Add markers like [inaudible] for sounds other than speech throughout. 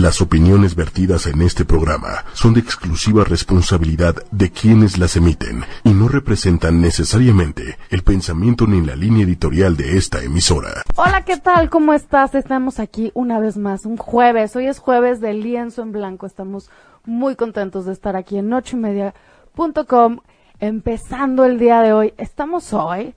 Las opiniones vertidas en este programa son de exclusiva responsabilidad de quienes las emiten y no representan necesariamente el pensamiento ni la línea editorial de esta emisora. Hola, ¿qué tal? ¿Cómo estás? Estamos aquí una vez más, un jueves. Hoy es jueves de lienzo en blanco. Estamos muy contentos de estar aquí en ochoymedia.com empezando el día de hoy. Estamos hoy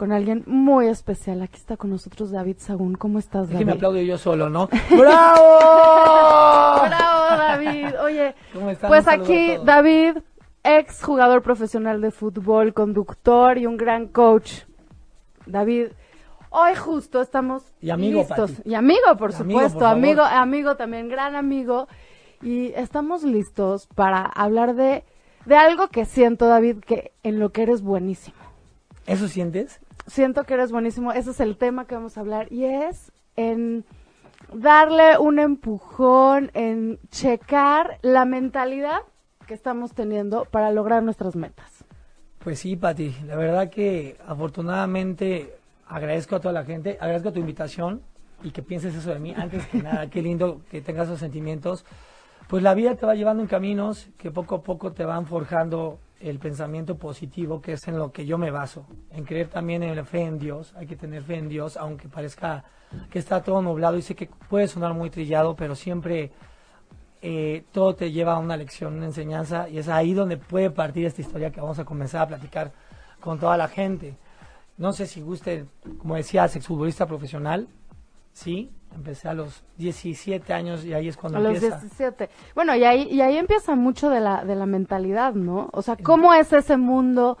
con alguien muy especial. Aquí está con nosotros David Sagún. ¿Cómo estás, David? que me aplaudo yo solo, ¿no? [laughs] ¡Bravo! Bravo, David. Oye, ¿Cómo están? pues aquí. David, ex jugador profesional de fútbol, conductor y un gran coach. David, hoy justo estamos Y amigo, listos. Pati. Y amigo, por Y amigo, supuesto, por favor. amigo, amigo también, gran amigo. Y estamos listos para hablar de, de algo que siento, David, que en lo que eres buenísimo. ¿Eso sientes? Siento que eres buenísimo. Ese es el tema que vamos a hablar y es en darle un empujón, en checar la mentalidad que estamos teniendo para lograr nuestras metas. Pues sí, Pati. La verdad que afortunadamente agradezco a toda la gente, agradezco tu invitación y que pienses eso de mí. Antes que nada, qué lindo que tengas esos sentimientos. Pues la vida te va llevando en caminos que poco a poco te van forjando el pensamiento positivo, que es en lo que yo me baso. En creer también en la fe en Dios. Hay que tener fe en Dios, aunque parezca que está todo nublado y sé que puede sonar muy trillado, pero siempre eh, todo te lleva a una lección, una enseñanza, y es ahí donde puede partir esta historia que vamos a comenzar a platicar con toda la gente. No sé si guste, como decía, exfutbolista profesional, sí, empecé a los 17 años y ahí es cuando A los empieza. 17. Bueno, y ahí, y ahí empieza mucho de la, de la mentalidad, ¿no? O sea, ¿cómo es ese mundo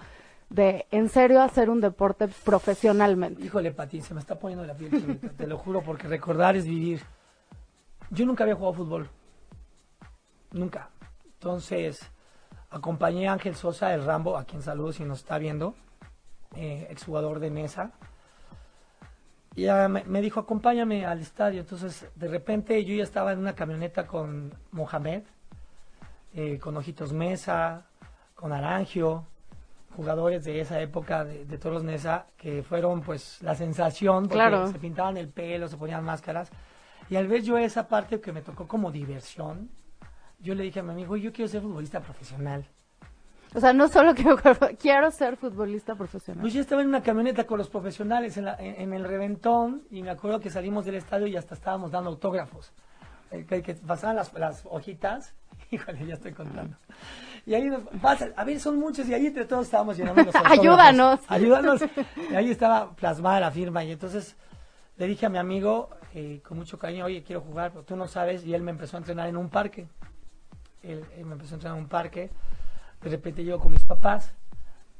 de, en serio, hacer un deporte profesionalmente? Híjole, Pati, se me está poniendo la piel chinita, te lo juro, porque recordar es vivir. Yo nunca había jugado fútbol. Nunca. Entonces, acompañé a Ángel Sosa, el Rambo, a quien saludo si nos está viendo, eh, exjugador de mesa. Y ya me, me dijo, acompáñame al estadio. Entonces, de repente yo ya estaba en una camioneta con Mohamed, eh, con Ojitos Mesa, con Arangio, jugadores de esa época de, de Toros Mesa, que fueron pues la sensación, porque Claro. se pintaban el pelo, se ponían máscaras. Y al ver yo esa parte que me tocó como diversión, yo le dije a mi amigo, yo quiero ser futbolista profesional. O sea, no solo quiero, [laughs] quiero ser futbolista profesional. Pues yo estaba en una camioneta con los profesionales en, la- en- en el reventón y me acuerdo que salimos del estadio y hasta estábamos dando autógrafos. Eh, que, que pasaban las, las hojitas, [laughs] híjole, ya estoy contando. Y ahí nos pasa, a ver, son muchos y ahí entre todos estábamos llenando los. [laughs] Ayúdanos. Ayúdanos. Y ahí estaba plasmada la firma y entonces le dije a mi amigo eh, con mucho cariño, oye, quiero jugar, pero tú no sabes, y él me empezó a entrenar en un parque. Él, él me empezó a entrenar en un parque. De repente llego con mis papás,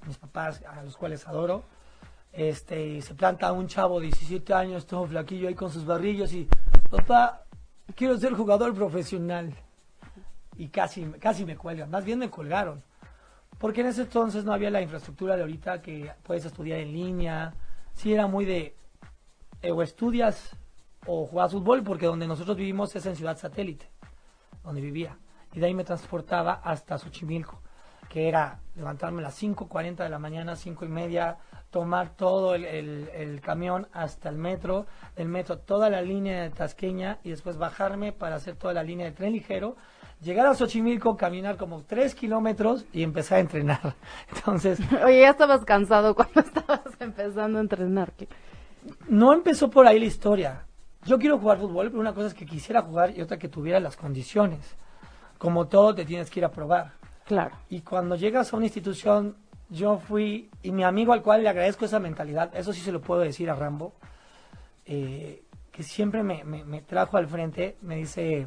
mis papás a los cuales adoro. Este, se planta un chavo de 17 años, todo flaquillo ahí con sus barrillos y, papá, quiero ser jugador profesional. Y casi, casi me cuelgan, más bien me colgaron. Porque en ese entonces no había la infraestructura de ahorita que puedes estudiar en línea. Sí, era muy de eh, o estudias o juegas fútbol, porque donde nosotros vivimos es en Ciudad Satélite, donde vivía. Y de ahí me transportaba hasta Xochimilco, que era levantarme a las 5.40 de la mañana, 5 y media, tomar todo el, el- el camión hasta el metro, del metro toda la línea de Tasqueña y después bajarme para hacer toda la línea de tren ligero, llegar a Xochimilco, caminar como 3 kilómetros y empezar a entrenar. [laughs] Entonces, Oye, ya estabas cansado cuando [laughs] estabas empezando a entrenar. no empezó por ahí la historia. Yo quiero jugar fútbol, pero una cosa es que quisiera jugar y otra que tuviera las condiciones. Como todo, te tienes que ir a probar. Y cuando llegas a una institución, yo fui, y mi amigo al cual le agradezco esa mentalidad, eso sí se lo puedo decir a Rambo, eh, que siempre me, me- me trajo al frente, me dice,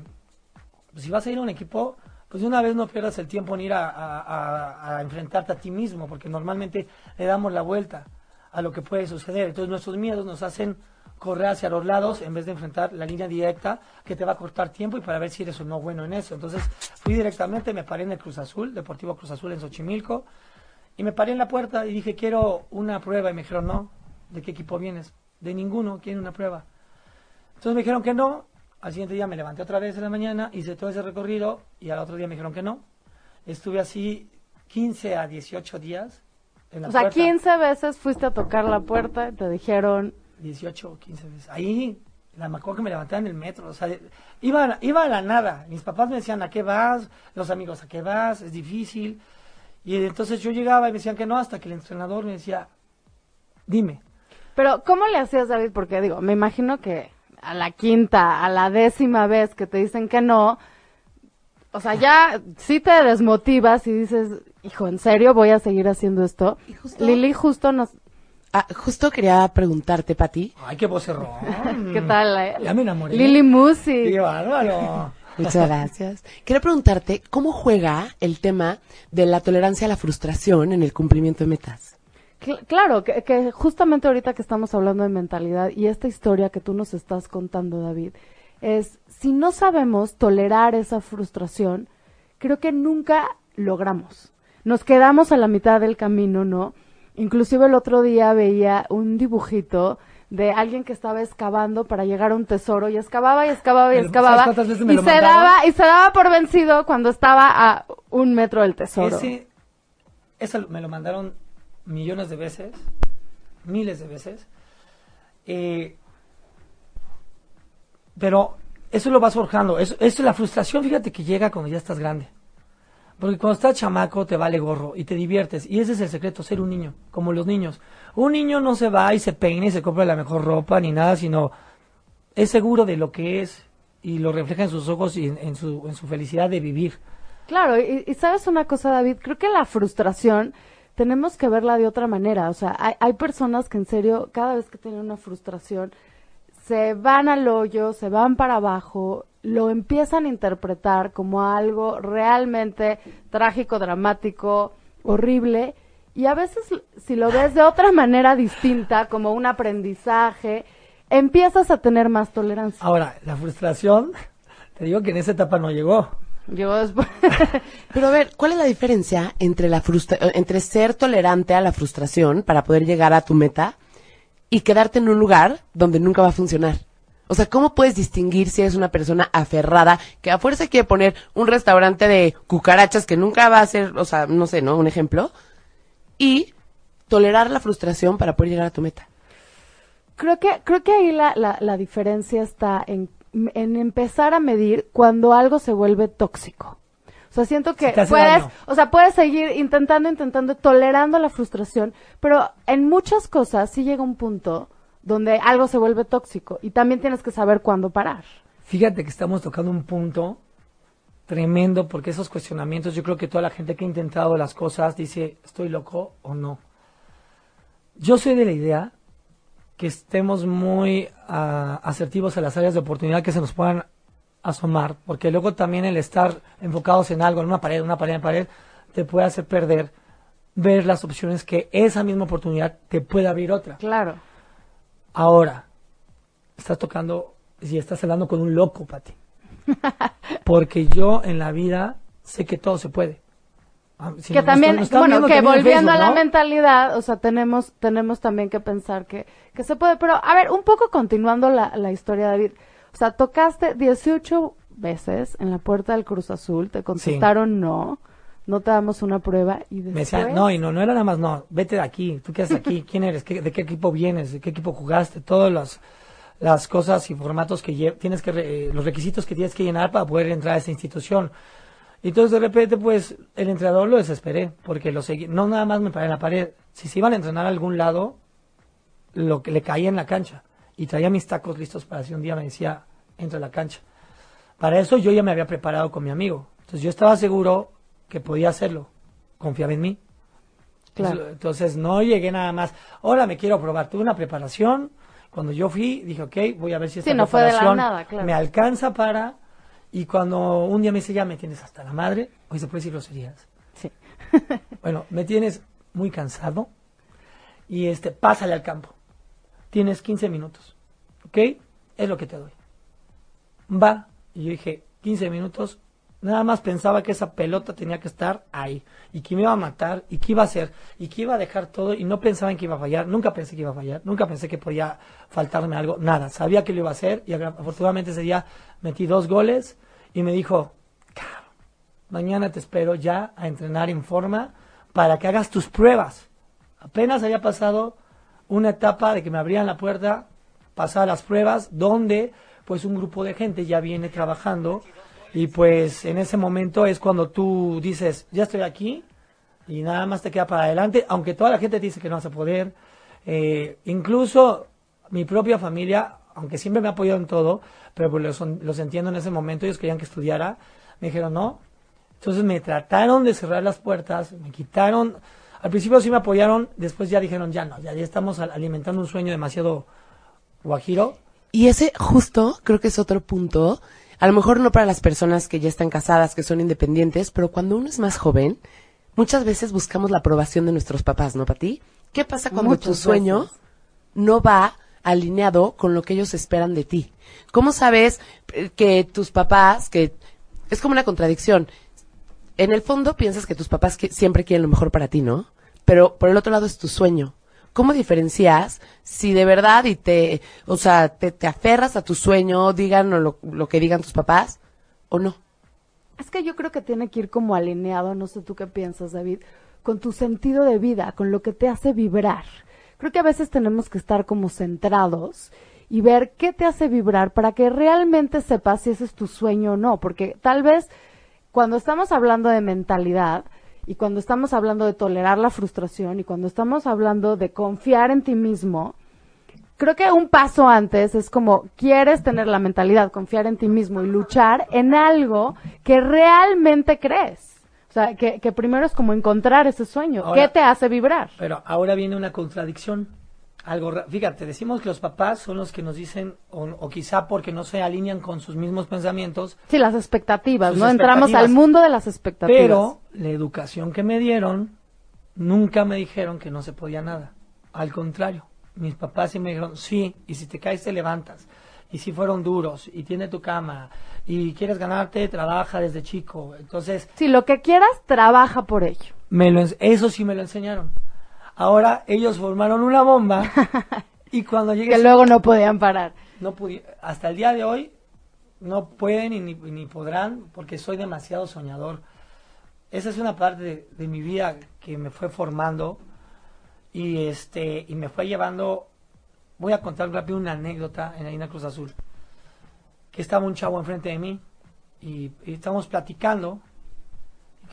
pues si vas a ir a un equipo, pues de una vez no pierdas el tiempo en ir a enfrentarte a ti mismo, porque normalmente le damos la vuelta a lo que puede suceder. Entonces nuestros miedos nos hacen correr hacia los lados en vez de enfrentar la línea directa que te va a cortar tiempo y para ver si eres o no bueno en eso. Entonces fui directamente, me paré en el Cruz Azul, Deportivo Cruz Azul en Xochimilco, y me paré en la puerta y dije, quiero una prueba. Y me dijeron, no, ¿de qué equipo vienes? De ninguno, quiero una prueba. Entonces me dijeron que no. Al siguiente día me levanté otra vez en la mañana, hice todo ese recorrido y al otro día me dijeron que no. Estuve así 15 a 18 días en la O sea, puerta. 15 veces fuiste a tocar la puerta y te dijeron, 18 o 15 veces. Ahí, La me acuerdo que me levantaba en el metro, o sea, iba, iba a la nada. Mis papás me decían, ¿a qué vas? Los amigos, ¿a qué vas? Es difícil. Y entonces yo llegaba y me decían que no, hasta que el entrenador me decía, dime. Pero, ¿cómo le hacías, David? Porque digo, me imagino que a la quinta, a la décima vez que te dicen que no, o sea, ya sí te desmotivas y dices, hijo, ¿en serio voy a seguir haciendo esto? Lili justo nos... Ah, justo quería preguntarte, Pati. Ay, qué vocerrón. ¿Qué tal? eh? Ya me enamoré. Lili Musi. Qué bárbaro. Muchas gracias. Quiero preguntarte, ¿cómo juega el tema de la tolerancia a la frustración en el cumplimiento de metas? Cl- claro, que, que justamente ahorita que estamos hablando de mentalidad y esta historia que tú nos estás contando, David, es si no sabemos tolerar esa frustración, creo que nunca logramos. Nos quedamos a la mitad del camino, ¿no? Inclusive el otro día veía un dibujito de alguien que estaba excavando para llegar a un tesoro y excavaba y excavaba y ¿Sabes excavaba y se daba y se daba por vencido cuando estaba a un metro del tesoro. Ese, eso me lo mandaron millones de veces, miles de veces. Eh, pero eso lo vas forjando. Eso, eso, la frustración, fíjate que llega cuando ya estás grande. Porque cuando estás chamaco te vale gorro y te diviertes. Y ese es el secreto, ser un niño, como los niños. Un niño no se va y se peina y se compra la mejor ropa ni nada, sino es seguro de lo que es y lo refleja en sus ojos y en, en su, en su felicidad de vivir. Claro, y, y sabes una cosa, David, creo que la frustración tenemos que verla de otra manera. O sea, hay, hay personas que en serio, cada vez que tienen una frustración, se van al hoyo, se van para abajo, lo empiezan a interpretar como algo realmente trágico, dramático, horrible. Y a veces, si lo ves de otra manera distinta, como un aprendizaje, empiezas a tener más tolerancia. Ahora, la frustración, [laughs] te digo que en esa etapa no llegó. Yo después... [laughs] Pero a ver, ¿cuál es la diferencia entre la frustra entre ser tolerante a la frustración para poder llegar a tu meta y quedarte en un lugar donde nunca va a funcionar? O sea, ¿cómo puedes distinguir si eres una persona aferrada que a fuerza quiere poner un restaurante de cucarachas que nunca va a ser, o sea, no sé, ¿no? Un ejemplo. Y tolerar la frustración para poder llegar a tu meta. Creo que, creo que ahí la, la, la diferencia está en, en empezar a medir cuando algo se vuelve tóxico. O sea, siento que puedes, daño. o sea, puedes seguir intentando, intentando, tolerando la frustración, pero en muchas cosas sí llega un punto donde algo se vuelve tóxico y también tienes que saber cuándo parar. Fíjate que estamos tocando un punto tremendo porque esos cuestionamientos, yo creo que toda la gente que ha intentado las cosas dice, ¿estoy loco o no? Yo soy de la idea que estemos muy ah, asertivos a las áreas de oportunidad que se nos puedan asomar, porque luego también el estar enfocados en algo, en una pared, una pared, en pared, te puede hacer perder ver las opciones que esa misma oportunidad te puede abrir otra. Claro. Ahora, estás tocando, si estás hablando con un loco, Pati. [laughs] Porque yo en la vida sé que todo se puede. Si que nos- también, nos bueno, que volviendo a la ¿no? mentalidad, o sea, tenemos, tenemos también que pensar que, que se puede. Pero, a ver, un poco continuando la, la historia, David. O sea, tocaste 18 veces en la puerta del Cruz Azul, te contestaron no, no te damos una prueba y después... Me decían, no, y no, no era nada más, no, vete de aquí, tú qué haces aquí, quién eres, ¿Qué- de qué equipo vienes, de qué equipo jugaste, todas las, las cosas y formatos que tienes que, re- eh, los requisitos que tienes que llenar para poder entrar a esa institución. Y entonces de repente, pues, el entrenador lo desesperé, porque lo seguí, no nada más me paré en la pared, si se iban a entrenar a algún lado, lo que le caía en la cancha, y traía mis tacos listos para si un día me decía, entra a la cancha. Para eso yo ya me había preparado con mi amigo, entonces yo estaba seguro que podía hacerlo, confiaba en mí. Claro. Entonces no llegué nada más, ahora me quiero probar, tuve una preparación, cuando yo fui dije, ok, voy a ver si esta Sí, no fue de la preparación nada, claro. me alcanza para, y cuando un día me dice, ya me tienes hasta la madre, hoy se puede decir groserías, Sí. [laughs] bueno, me tienes muy cansado, y este, pásale al campo, tienes 15 minutos, ok, es lo que te doy, va, y yo dije, 15 minutos, nada más pensaba que esa pelota tenía que estar ahí, y que me iba a matar, y que iba a hacer, y que iba a dejar todo, y no pensaba en que iba a fallar, nunca pensé que iba a fallar, nunca pensé que podía faltarme algo, nada, sabía que lo iba a hacer, y afortunadamente ese día metí dos goles, y me dijo, "Cabrón, mañana te espero ya a entrenar en forma para que hagas tus pruebas. Apenas había pasado una etapa de que me abrían la puerta pasar las pruebas, donde pues un grupo de gente ya viene trabajando y pues en ese momento es cuando tú dices, ya estoy aquí y nada más te queda para adelante, aunque toda la gente dice que no vas a poder. Eh, incluso mi propia familia, aunque siempre me ha apoyado en todo, pero pues los, los entiendo en ese momento, ellos querían que estudiara, me dijeron no. Entonces me trataron de cerrar las puertas, me quitaron, al principio sí me apoyaron, después ya dijeron ya no, ya, ya estamos al- alimentando un sueño demasiado guajiro. Y ese justo creo que es otro punto, a lo mejor no para las personas que ya están casadas, que son independientes, pero cuando uno es más joven, muchas veces buscamos la aprobación de nuestros papás, ¿no, Pati? ¿Qué pasa cuando tu sueño veces. no va alineado con lo que ellos esperan de ti? ¿Cómo sabes eh, que tus papás, que es como una contradicción, en el fondo piensas que tus papás que- siempre quieren lo mejor para ti, ¿no? Pero por el otro lado es tu sueño. ¿Cómo diferencias si de verdad y te, o sea, te, te aferras a tu sueño, digan lo, lo que digan tus papás o no? Es que yo creo que tiene que ir como alineado, no sé tú qué piensas, David, con tu sentido de vida, con lo que te hace vibrar. Creo que a veces tenemos que estar como centrados y ver qué te hace vibrar para que realmente sepas si ese es tu sueño o no, porque tal vez cuando estamos hablando de mentalidad y cuando estamos hablando de tolerar la frustración y cuando estamos hablando de confiar en ti mismo, creo que un paso antes es como quieres tener la mentalidad, confiar en ti mismo y luchar en algo que realmente crees. O sea, que, que primero es como encontrar ese sueño. Ahora- ¿Qué te hace vibrar? Pero ahora viene una contradicción. Algo, fíjate, decimos que los papás son los que nos dicen, o, o quizá porque no se alinean con sus mismos pensamientos, Sí, las expectativas, ¿no? Entramos al mundo de las expectativas. pero la educación que me dieron, nunca me dijeron que no se podía nada. Al contrario, mis papás sí me dijeron, sí, y si te caes te levantas. Y si fueron duros, y tiene tu cama, y quieres ganarte, trabaja desde chico. Entonces, Si lo que quieras, trabaja por ello. me lo, eso sí me lo enseñaron. Ahora ellos formaron una bomba [laughs] y cuando llegué Que luego no podían parar. no hasta el día de hoy no pueden y ni, ni podrán porque soy demasiado soñador. Esa es una parte de, de mi vida que me fue formando y este y me fue llevando. Voy a contar rápido una anécdota en Harina Cruz Azul. Que estaba un chavo enfrente de mí y, y estábamos platicando.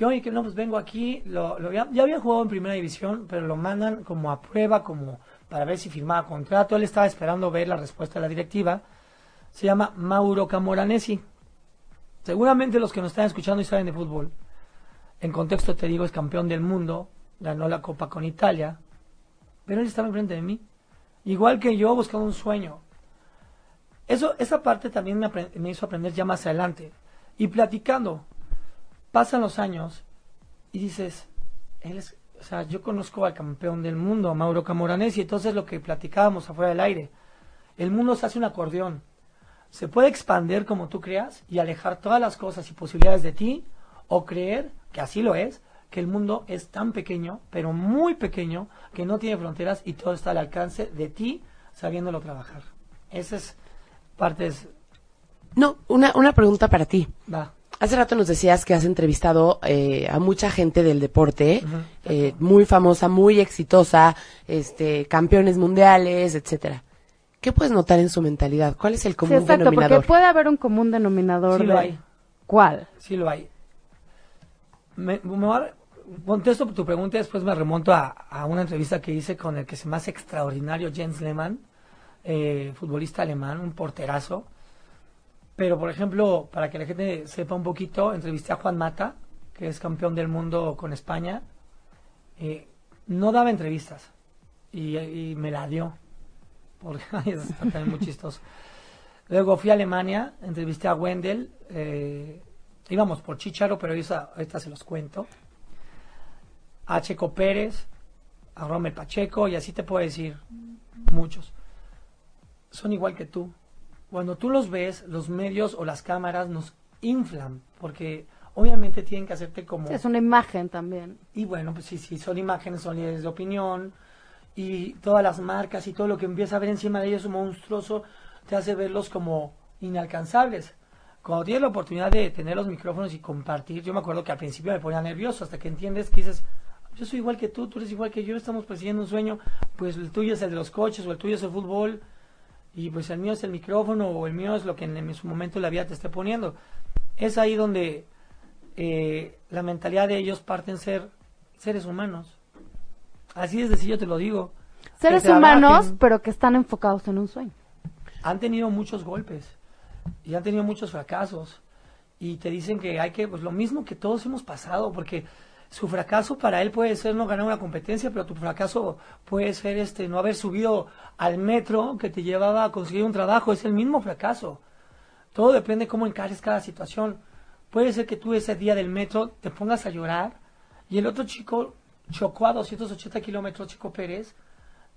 Que que no, pues vengo aquí. Lo, ya había jugado en primera división, pero lo mandan como a prueba, como para ver si firmaba contrato. Él estaba esperando ver la respuesta de la directiva. Se llama Mauro Camoranesi. Seguramente los que nos están escuchando y saben de fútbol, en contexto te digo, es campeón del mundo, ganó la Copa con Italia, pero él estaba enfrente de mí. Igual que yo buscando un sueño. Eso, esa parte también me, me hizo aprender ya más adelante. Y platicando, pasan los años y dices, él es, o sea, yo conozco al campeón del mundo, a Mauro Camoranesi, entonces lo que platicábamos afuera del aire, el mundo se hace un acordeón. Se puede expander como tú creas y alejar todas las cosas y posibilidades de ti, o creer, que así lo es, que el mundo es tan pequeño, pero muy pequeño, que no tiene fronteras y todo está al alcance de ti, sabiéndolo trabajar. Esa es parte, es, No, una, una pregunta para ti. va. Hace rato nos decías que has entrevistado eh, a mucha gente del deporte, eh, muy famosa, muy exitosa, este, campeones mundiales, etcétera. ¿Qué puedes notar en su mentalidad? ¿Cuál es el Sí, común exacto, denominador? porque puede haber un común denominador. Sí lo de- hay. ¿Cuál? Sí lo hay. Me, me voy a- contesto tu pregunta y después me remonto a, a una entrevista que hice con el que se hace extraordinario, Jens Lehmann, eh, futbolista alemán, un porterazo. Pero, por ejemplo, para que la gente sepa un poquito, entrevisté a Juan Mata, que es campeón del mundo con España. Eh, no daba entrevistas y, me la dio. Porque [laughs] está también muy chistoso. Luego fui a Alemania, entrevisté a Wendel. eh, íbamos por Chicharo, pero esa, ahorita se los cuento. A Checo Pérez, a Rommel Pacheco, y así te puedo decir muchos. Son igual que tú. Cuando tú los ves, los medios o las cámaras nos inflan, porque obviamente tienen que hacerte como... Sí, es una imagen también. Y bueno, pues sí, sí, son imágenes, son líderes de opinión. Y todas las marcas y todo lo que empieza a ver encima de ellos monstruoso te hace verlos como inalcanzables. Cuando tienes la oportunidad de tener los micrófonos y compartir, yo me acuerdo que al principio me ponía nervioso hasta que entiendes que dices, yo soy igual que tú, tú eres igual que yo, estamos persiguiendo un sueño, pues el tuyo es el de los coches o el tuyo es el fútbol. Y pues el mío es el micrófono o el mío es lo que en, su momento la vida te esté poniendo. Es ahí donde eh, la mentalidad de ellos parten ser seres humanos. Así es decir, yo te lo digo. Seres humanos, pero que están enfocados en un sueño. han tenido muchos golpes y han tenido muchos fracasos y te dicen que hay que pues lo mismo que todos hemos pasado porque su fracaso para él puede ser no ganar una competencia pero tu fracaso puede ser este no haber subido al metro que te llevaba a conseguir un trabajo. Es el mismo fracaso. Todo depende cómo encares cada situación. Puede ser que tú ese día del metro te pongas a llorar y el otro chico chocó a 280 kilómetros Chico Pérez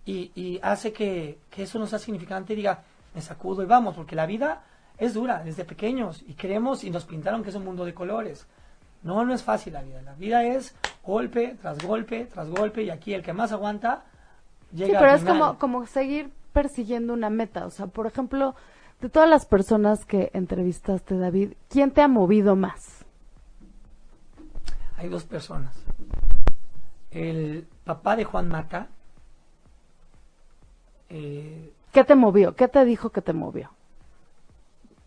y, y hace que, que eso no sea significante y diga, me sacudo y vamos, porque la vida es dura desde pequeños y creemos y nos pintaron que es un mundo de colores. No, no es fácil la vida. La vida es golpe tras golpe tras golpe y aquí el que más aguanta llega Sí, al pero es como, como seguir persiguiendo una meta. O sea, por ejemplo, de todas las personas que entrevistaste, David, ¿quién te ha movido más? Hay dos personas. El papá de Juan Mata, eh, ¿Qué te movió? ¿Qué te dijo que te movió?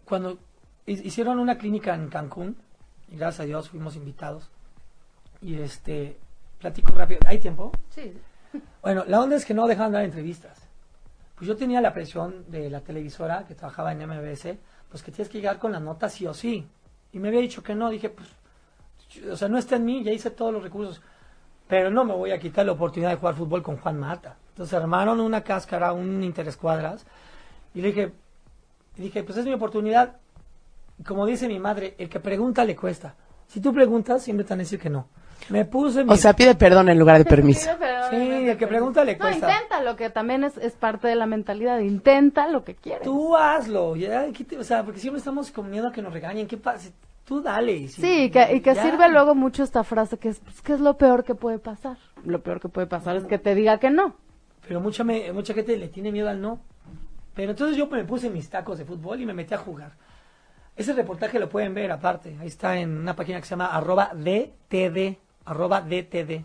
cuando hi- hicieron una clínica en Cancún, y gracias a Dios fuimos invitados, y este, platico rápido, ¿hay tiempo? Sí. Bueno, la onda es que no dejaban dar entrevistas. Pues yo tenía la presión de la televisora que trabajaba en MBS, pues que tienes que llegar con la nota sí o sí. Y me había dicho que no, dije, pues, o sea, no está en mí, ya hice todos los recursos. Pero no me voy a quitar la oportunidad de jugar fútbol con Juan Mata. Entonces armaron una cáscara, un interescuadras, y le dije, y dije, pues es mi oportunidad. Como dice mi madre, el que pregunta le cuesta. Si tú preguntas, siempre te a decir que no. Me puse mi O sea, pide perdón en lugar de permiso. Sí, el que pregunta le No, cuesta. intenta lo que también es, es parte de la mentalidad. Intenta lo que quieres. Tú hazlo, ya, ¿qué te- o sea, porque siempre estamos con miedo a que nos regañen, ¿qué pasa? Tú dale. y si- Sí, y que, y que ya. sirve luego mucho esta frase que es, pues, ¿qué es lo peor que puede pasar? Lo peor que puede pasar es que te diga que no. Pero mucha, me- mucha gente le tiene miedo al no. Pero entonces yo me puse mis tacos de fútbol y me metí a jugar. Ese reportaje lo pueden ver aparte, ahí está en una página que se llama arroba DTD, arroba DTD,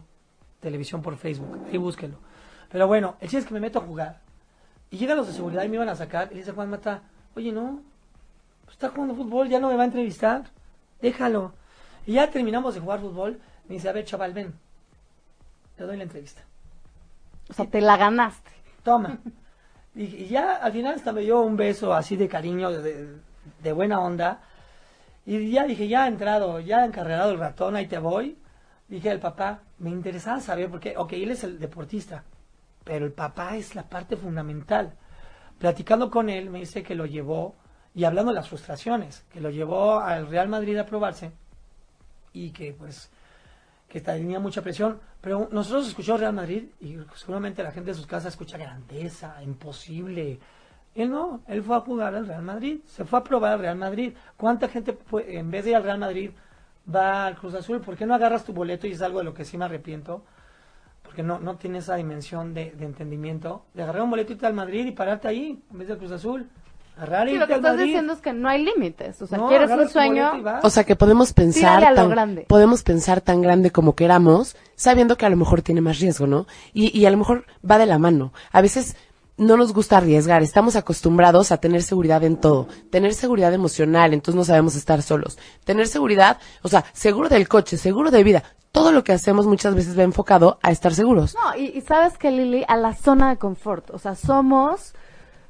televisión por Facebook, ahí búsquelo. Pero bueno, el chiste es que me meto a jugar. Y llegan los de seguridad y me iban a sacar y dice Juan Mata, oye no, pues está jugando fútbol, ya no me va a entrevistar, déjalo. Y ya terminamos de jugar fútbol, me dice, a ver chaval, ven, te doy la entrevista. O sea, te la ganaste. Toma. Y, y ya al final hasta me dio un beso así de cariño, de, de- de buena onda. Y ya dije, ya ha entrado, ya ha encarregado el ratón, ahí te voy. Dije al papá, me interesaba saber, porque, ok, él es el deportista, pero el papá es la parte fundamental. Platicando con él, me dice que lo llevó, y hablando de las frustraciones, que lo llevó al Real Madrid a probarse, y que pues que tenía mucha presión, pero nosotros escuchamos Real Madrid y seguramente la gente de sus casas escucha grandeza, imposible. Él no, él fue a jugar al Real Madrid, se fue a probar al Real Madrid. ¿Cuánta gente fue- en vez de ir al Real Madrid va al Cruz Azul? ¿Por qué no agarras tu boleto y es algo de lo que sí me arrepiento? Porque no, no tiene esa dimensión de, de entendimiento. De agarrar un boleto y irte al Madrid y pararte ahí en vez del Cruz Azul. Agarrar y Sí, lo que al estás Madrid. diciendo es que no hay límites. O sea, No, quieres un sueño. O sea, que podemos pensar tan, grande. podemos pensar tan grande como queramos, sabiendo que a lo mejor tiene más riesgo, ¿no? Y, y a lo mejor va de la mano. A veces no nos gusta arriesgar, estamos acostumbrados a tener seguridad en todo, tener seguridad emocional, entonces no sabemos estar solos. Tener seguridad, o sea, seguro del coche, seguro de vida. Todo lo que hacemos muchas veces va enfocado a estar seguros. No, y, y sabes que Lili, a la zona de confort. O sea, somos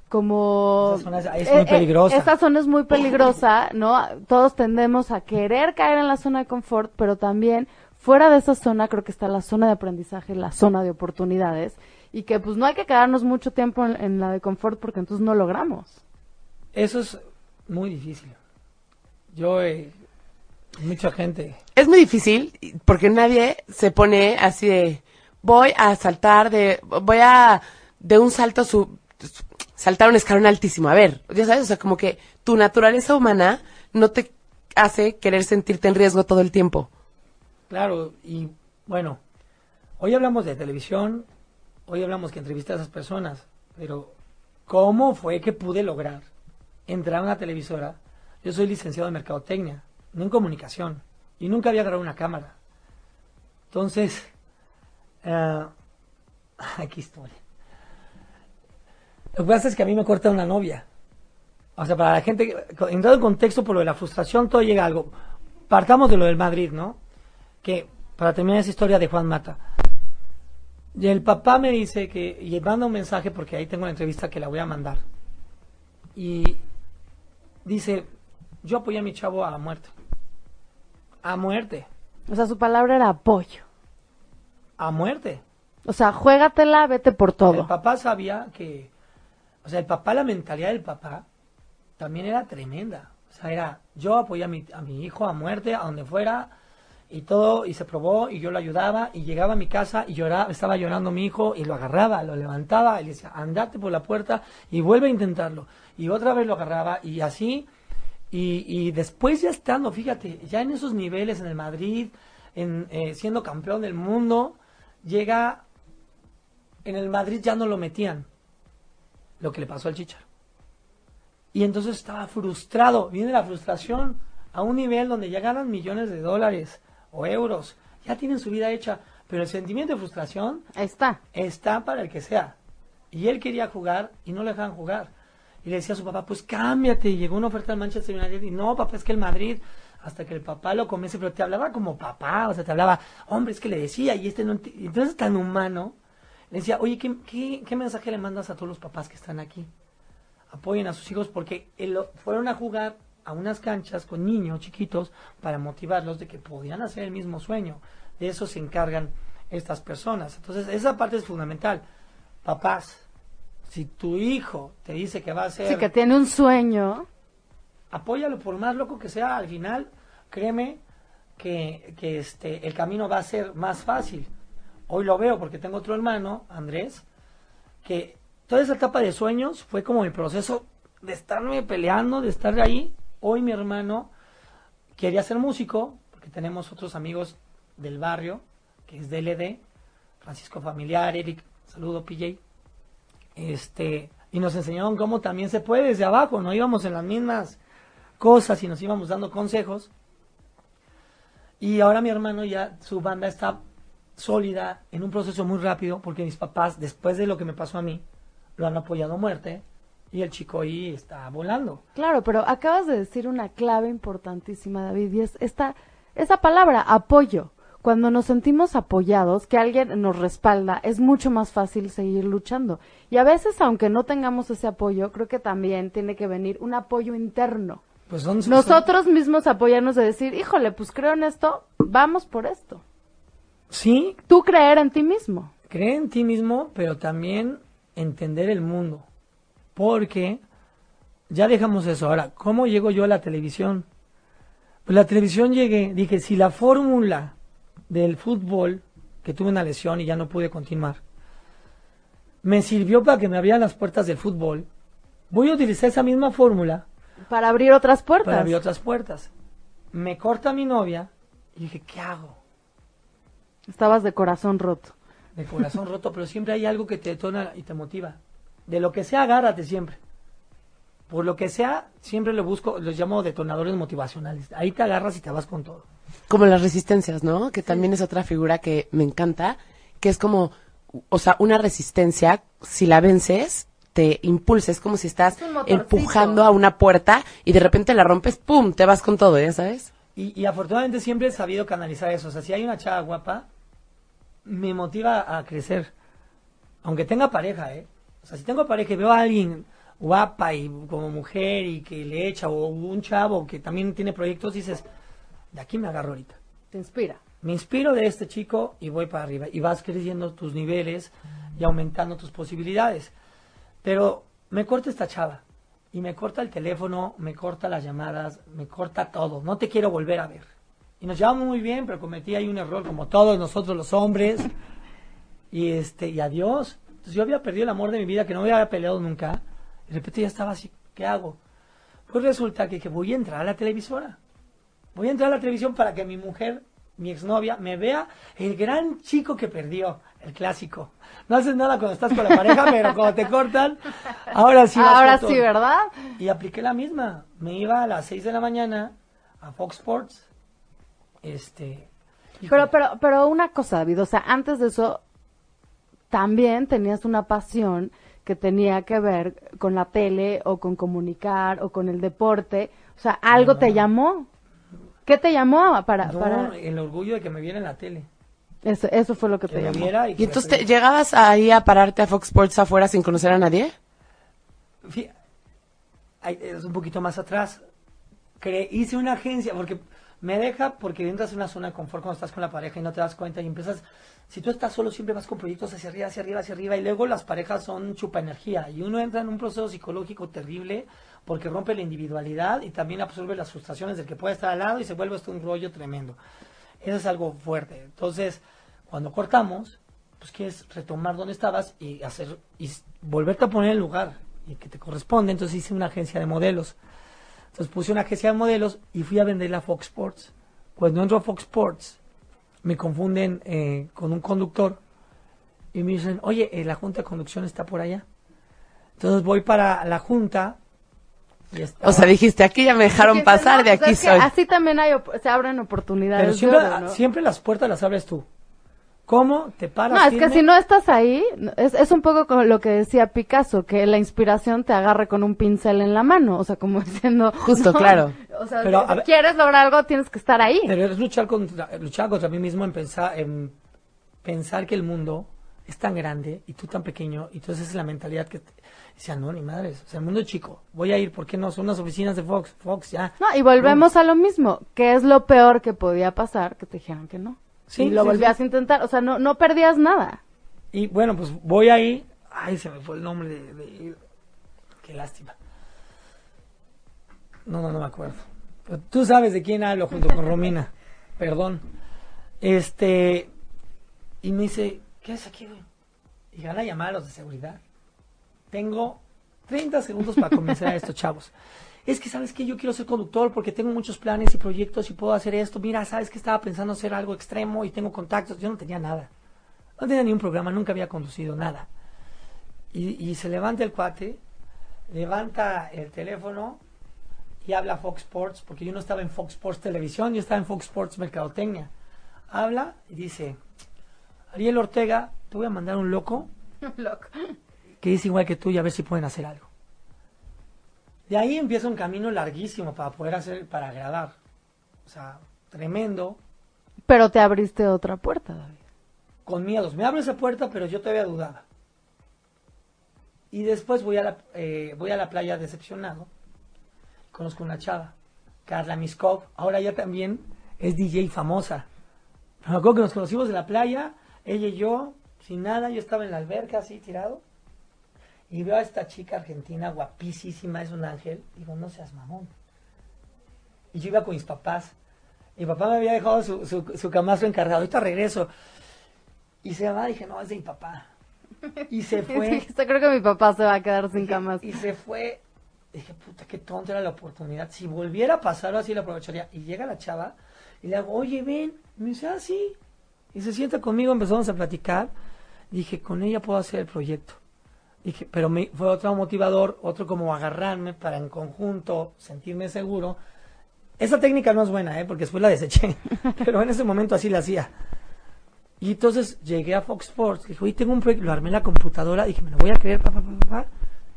como... Esa zona es- es muy peligrosa. esta zona es muy peligrosa, ¿no? Todos tendemos a querer caer en la zona de confort, pero también fuera de esa zona creo que está la zona de aprendizaje, la zona de oportunidades, y que pues no hay que quedarnos mucho tiempo en, en la de confort porque entonces no logramos. Eso es muy difícil. Yo, eh, mucha gente, Es muy difícil porque nadie se pone así de voy a saltar de voy a de un salto su saltar un escalón altísimo. A ver, ya sabes, o sea, como que tu naturaleza humana no te hace querer sentirte en riesgo todo el tiempo. claro, y bueno, hoy hablamos de televisión, hoy hablamos que entrevisté a esas personas, pero ¿cómo fue que pude lograr entrar a una televisora? Yo soy licenciado en mercadotecnia, no en comunicación, y nunca había agarrado una cámara. Entonces, ah, [laughs] aquí estoy. Lo que pasa es que a mí me corta una novia. O sea, para la gente, entrando en contexto por lo de la frustración, todo llega a algo. Partamos de lo del Madrid, ¿no? Que, para terminar esa historia de Juan Mata. Y el papá me dice que, y manda un mensaje porque ahí tengo una entrevista que la voy a mandar. Y dice, yo apoyé a mi chavo a muerte. A muerte. O sea, su palabra era apoyo. A muerte. O sea, juégatela, vete por El todo. papá sabía que, o sea, el papá, la mentalidad del papá también era tremenda. O sea, era, yo apoyé a mi, a mi hijo a muerte, a donde fuera, y todo, y se probó, y yo lo ayudaba, y llegaba a mi casa y lloraba, estaba llorando mi hijo, y lo agarraba, lo levantaba, y le decía, andate por la puerta, y vuelve a intentarlo. Y otra vez lo agarraba, y así, y, y después ya estando, fíjate, ya en esos niveles en el Madrid, en, eh, siendo campeón del mundo, llega, en el Madrid ya no lo metían, lo que le pasó al Chicharo. Y entonces estaba frustrado, viene la frustración a un nivel donde ya ganan millones de dólares o euros, ya tienen su vida hecha, pero el sentimiento de frustración está. está para el que sea. Y él quería jugar y no le dejaban jugar. Y le decía a su papá, pues cámbiate. Y llegó una oferta al Manchester United y no, papá, es que el Madrid, hasta que el papá lo convence, pero te hablaba como papá, o sea, te hablaba, hombre, es que le decía, y este no... enti-". y Entonces, tan humano, le decía, oye, ¿qué, qué, qué mensaje le mandas a todos los papás que están aquí? Apoyen a sus hijos porque fueron a jugar a unas canchas con niños chiquitos para motivarlos de que podían hacer el mismo sueño. De eso se encargan estas personas. Entonces, esa parte es fundamental. Papás, si tu hijo te dice que va a ser Sí, que tiene un sueño. apóyalo por más loco que sea, al final, créeme que, que este, el camino va a ser más fácil. Hoy lo veo porque tengo otro hermano, Andrés, que toda esa etapa de sueños fue como el proceso de estarme peleando, de estar ahí. Hoy mi hermano quería ser músico, porque tenemos otros amigos del barrio, que es DLD, Francisco Familiar, Eric, saludo PJ, este, y nos enseñaron cómo también se puede desde abajo, no íbamos en las mismas cosas y nos íbamos dando consejos. Y ahora mi hermano ya, su banda está sólida en un proceso muy rápido, porque mis papás, después de lo que me pasó a mí, lo han apoyado a muerte, y el chico ahí está volando. Claro, pero acabas de decir una clave importantísima, David, y es esta, esa palabra, apoyo. Cuando nos sentimos apoyados, que alguien nos respalda, es mucho más fácil seguir luchando. Y a veces, aunque no tengamos ese apoyo, creo que también tiene que venir un apoyo interno. Pues son, son- Nosotros mismos apoyarnos de decir, híjole, pues creo en esto, vamos por esto. sí, Tú creer en ti mismo. cree en ti mismo, pero también entender el mundo. Porque ya dejamos eso. Ahora, ¿cómo llego yo a la televisión? Pues la televisión llegué, dije, si la fórmula del fútbol, que tuve una lesión y ya no pude continuar, me sirvió para que me abrieran las puertas del fútbol, voy a utilizar esa misma fórmula Para abrir otras puertas. para abrir otras puertas. Me corta mi novia y dije, ¿qué hago? Estabas de corazón roto. de corazón roto, pero siempre hay algo que te detona y te motiva. De lo que sea, agárrate siempre. Por lo que sea, siempre lo busco, los llamo detonadores motivacionales. Ahí te agarras y te vas con todo. Como las resistencias, ¿no? Que también es otra figura que me encanta, que es como, o sea, una resistencia, si la vences, te impulsa, es como si estás Es empujando a una puerta y de repente la rompes, ¡pum!, te vas con todo, ¿ya sabes? Y, y afortunadamente siempre he sabido canalizar eso. O sea, si hay una chava guapa, me motiva a crecer. Aunque tenga pareja, ¿eh? O sea, si tengo pareja y veo a alguien guapa y como mujer y que le echa, o un chavo que también tiene proyectos, dices, de aquí me agarro ahorita. Te inspira. me inspiro de este chico y voy para arriba. Y vas creciendo tus niveles y aumentando tus posibilidades. Pero me corta esta chava. Y me corta el teléfono, me corta las llamadas, me corta todo. No te quiero volver a ver. Y nos llevamos muy bien, pero cometí ahí un error como todos nosotros los hombres. Y este, y adiós. Entonces yo había perdido el amor de mi vida, que no me había peleado nunca. Y de repente ya estaba así, ¿qué hago? Pues resulta que, que voy a entrar a la televisora. Voy a entrar a la televisión para que mi mujer, mi exnovia, me vea el gran chico que perdió, el clásico. No haces nada cuando estás con la pareja, pero cuando te cortan, ahora sí. vas Ahora sí. ¿verdad? Y apliqué la misma. Me iba a las 6 de la mañana a Fox Sports. Este. Pero, híjole, pero, pero una cosa, David, o sea, antes de eso, también tenías una pasión que tenía que ver con la tele o con comunicar o con el deporte. O sea, algo te llamó. ¿Qué te llamó para, No, para... el orgullo de que me viera en la tele. Eso, eso fue lo que Que te me llamó. viera y, que ¿Y me entonces te- llegabas ahí a pararte a Fox Sports afuera sin conocer a nadie? Fí- es un poquito más atrás. Cre- hice una agencia porque me deja porque entras en una zona de confort cuando estás con la pareja y no te das cuenta y empiezas. Si tú estás solo, siempre vas con proyectos hacia arriba, hacia arriba, hacia arriba y luego las parejas son chupa energía y uno entra en un proceso psicológico terrible porque rompe la individualidad y también absorbe las frustraciones del que puede estar al lado y se vuelve esto un rollo tremendo. Eso es algo fuerte. Entonces, cuando cortamos, pues quieres retomar donde estabas y hacer y volverte a poner el lugar y que te corresponde. Entonces hice una agencia de modelos. Entonces puse una agencia de modelos y fui a venderla a Fox Sports. Cuando entro a Fox Sports, me confunden eh, con un conductor y me dicen, oye, eh, la junta de conducción está por allá. Entonces voy para la junta. Y estaba- O sea, dijiste, aquí ya me dejaron pasar, no, de pues aquí es que soy. así también hay op- se abren oportunidades. pero de siempre, oro, ¿no? siempre las puertas las abres tú. ¿Cómo te paras? No, es que si no estás ahí, es, es un poco como lo que decía Picasso, que la inspiración te agarre con un pincel en la mano, o sea, como [laughs] diciendo... Justo, no, claro. O sea, Pero, si quieres lograr algo, tienes que estar ahí. Pero es luchar contra, luchar contra mí mismo en pensar, en pensar que el mundo es tan grande y tú tan pequeño, y entonces es la mentalidad que te, decía, no, ni madres, o sea, el mundo es chico, voy a ir, ¿por qué no? Son unas oficinas de Fox, Fox, ya. No, y volvemos a lo mismo, que es lo peor que podía pasar, que te dijeran que no. Sí, y lo sí, volvías sí. a intentar, o sea, no, no perdías nada. Y bueno, pues voy ahí, ay, se me fue el nombre de, de- qué lástima. No, no, no me acuerdo. Pero tú sabes de quién hablo junto con Romina, [laughs] perdón. Este, y me dice, ¿qué es aquí, güey? Y van a llamar a los de seguridad. Tengo 30 segundos para convencer a estos chavos. Es que, ¿sabes qué? Yo quiero ser conductor porque tengo muchos planes y proyectos y puedo hacer esto. Mira, ¿sabes que Estaba pensando hacer algo extremo y tengo contactos. Yo no tenía nada. No tenía ni un programa, nunca había conducido nada. Y, y se levanta el cuate, levanta el teléfono y habla Fox Sports, porque yo no estaba en Fox Sports Televisión, yo estaba en Fox Sports Mercadotecnia. Habla y dice, Ariel Ortega, te voy a mandar un loco [laughs] Loco. que es igual que tú y a ver si pueden hacer algo. De ahí empieza un camino larguísimo para poder hacer, para agradar. O sea, tremendo, Pero te abriste otra puerta, David. con miedos. Me abre esa puerta, pero yo todavía dudaba. Y después voy a la, eh, voy a la playa decepcionado. Conozco una chava, Carla Miskov. Ahora ya también es DJ famosa. Me acuerdo que nos conocimos en la playa, ella y yo, sin nada. Yo estaba en la alberca así tirado. Y veo a esta chica argentina guapísima, es un ángel. Digo, no seas mamón. Y yo iba con mis papás. Mi papá me había dejado su, su, su camastro encargado. Ahorita regreso. Y se va, dije, no, es de mi papá. Y se [laughs] fue. Dijiste, creo que mi papá se va a quedar sin camas. Y se fue. Dije, puta, qué tonta era la oportunidad. Si volviera a pasar así, la aprovecharía. Y llega la chava y le hago, oye, ven. Y me dice, ah, sí. Y se sienta conmigo, empezamos a platicar. Dije, con ella puedo hacer el proyecto. Dije, pero me, fue otro motivador, otro como agarrarme para en conjunto sentirme seguro. Esa técnica no es buena, ¿eh? porque después la deseché. [laughs] pero en ese momento así la hacía. Y entonces llegué a Fox Sports. Dije, oye, tengo un proyecto. Lo armé en la computadora. Dije, me lo voy a creer, pa, pa, pa, pa.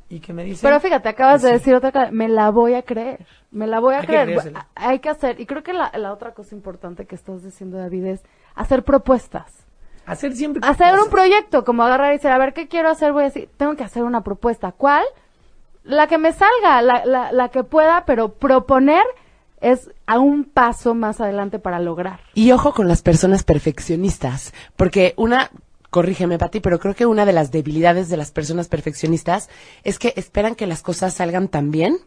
Y que me dice. Pero fíjate, acabas de decir otra cosa, me la voy a creer, me la voy a Hay creer. Hay que hacer, y creo que la, la otra cosa importante que estás diciendo, David, es hacer propuestas. Hacer siempre. Hacer un proyecto, como agarrar y decir, a ver, ¿qué quiero hacer? Voy a decir, tengo que hacer una propuesta. ¿Cuál? La que me salga, la, la, la que pueda, pero proponer es a un paso más adelante para lograr. Y ojo con las personas perfeccionistas, porque una, corrígeme Pati, pero creo que una de las debilidades de las personas perfeccionistas es que esperan que las cosas salgan tan bien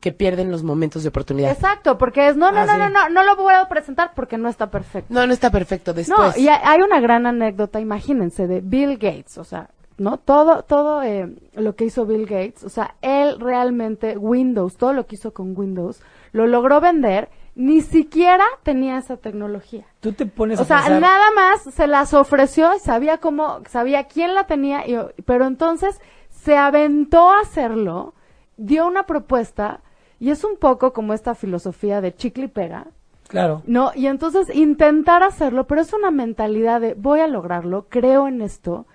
que pierden los momentos de oportunidad. Exacto, porque es, no, no, Ah, no, sí. no, no, no lo puedo presentar porque no está perfecto. No, no está perfecto No, después. y hay, hay una gran anécdota, imagínense, de Bill Gates, o sea, ¿no? Todo, todo eh, lo que hizo Bill Gates, o sea, él realmente, Windows, todo lo que hizo con Windows, lo logró vender, ni siquiera tenía esa tecnología. Tú te pones O a sea, pensar, nada más se las ofreció y sabía cómo, sabía quién la tenía, y, pero entonces se aventó a hacerlo, dio una propuesta, y es un poco como esta filosofía de chicle y pega, Claro. no, y entonces intentar hacerlo, pero es una mentalidad de voy a lograrlo, creo en esto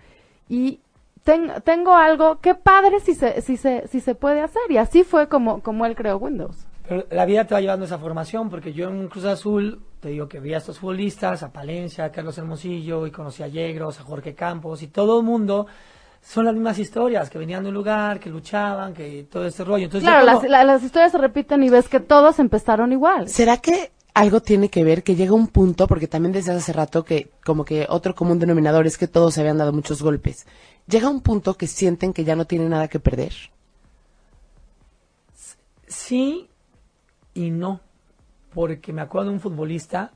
y ten- tengo algo, qué padre si se, si se, si se puede hacer. Y así fue como, como él creó Windows. Pero la vida te va llevando a esa formación, porque yo en Cruz Azul, te digo que vi a estos futbolistas, a Palencia, a Carlos Hermosillo, y conocí a Yegros, a Jorge Campos, y todo el mundo son las mismas historias, que venían de un lugar, que luchaban, que todo este rollo. Entonces, Claro, las, la- las historias se repiten y ves que todos empezaron igual. ¿Será que algo tiene que ver que llega un punto, porque también decías hace rato que como que otro común denominador es que todos se habían dado muchos golpes? Llega un punto que sienten que ya no tienen nada que perder. Sí y no, porque me acuerdo de un futbolista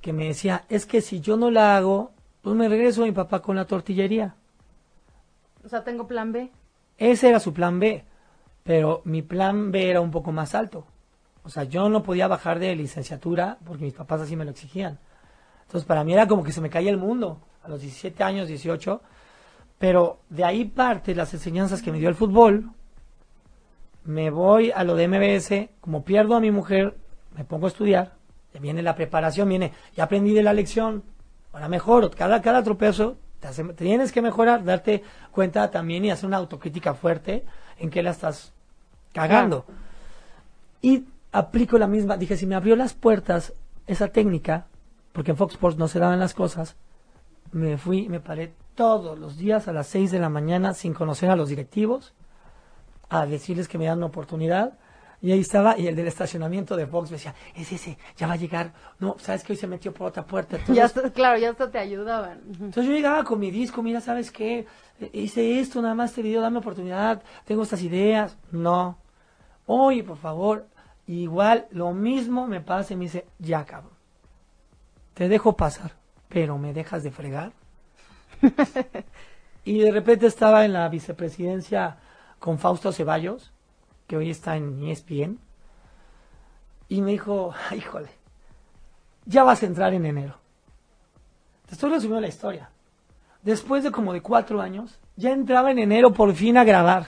que me decía, es que si yo no la hago, pues me regreso a mi papá con la tortillería. O sea, tengo plan B. Ese era su plan B, pero mi plan B era un poco más alto. O sea, yo no podía bajar de licenciatura porque mis papás así me lo exigían. Entonces, para mí era como que se me caía el mundo a los 17 años, 18. Pero de ahí parte las enseñanzas que me dio el fútbol. Me voy a lo de MBS, como pierdo a mi mujer, me pongo a estudiar. Ya viene la preparación, viene, ya aprendí de la lección, ahora mejoro. Cada, cada tropezo tienes que mejorar, darte cuenta también y hacer una autocrítica fuerte en que la estás cagando. Y aplico la misma, dije, si me abrió las puertas esa técnica, porque en Fox Sports no se daban las cosas, me fui, me paré todos los días a las 6 de la mañana sin conocer a los directivos, a decirles que me dan una oportunidad. Y ahí estaba, y el del estacionamiento de Fox me decía, es ese, ya va a llegar. No, sabes que hoy se metió por otra puerta. Entonces, Ya está- claro, ya hasta te ayudaban. Entonces yo llegaba con mi disco, mira, ¿sabes qué? Hice esto, nada más este video, dame oportunidad, tengo estas ideas. No. Oye, por favor, igual lo mismo me pasa y me dice, ya cabrón, te dejo pasar, pero me dejas de fregar. [laughs] y de repente estaba en la vicepresidencia con Fausto Ceballos, que hoy está en ESPN, y me dijo, híjole, ya vas a entrar en enero. Te estoy resumiendo la historia. Después de como de cuatro años, ya entraba en enero por fin a grabar.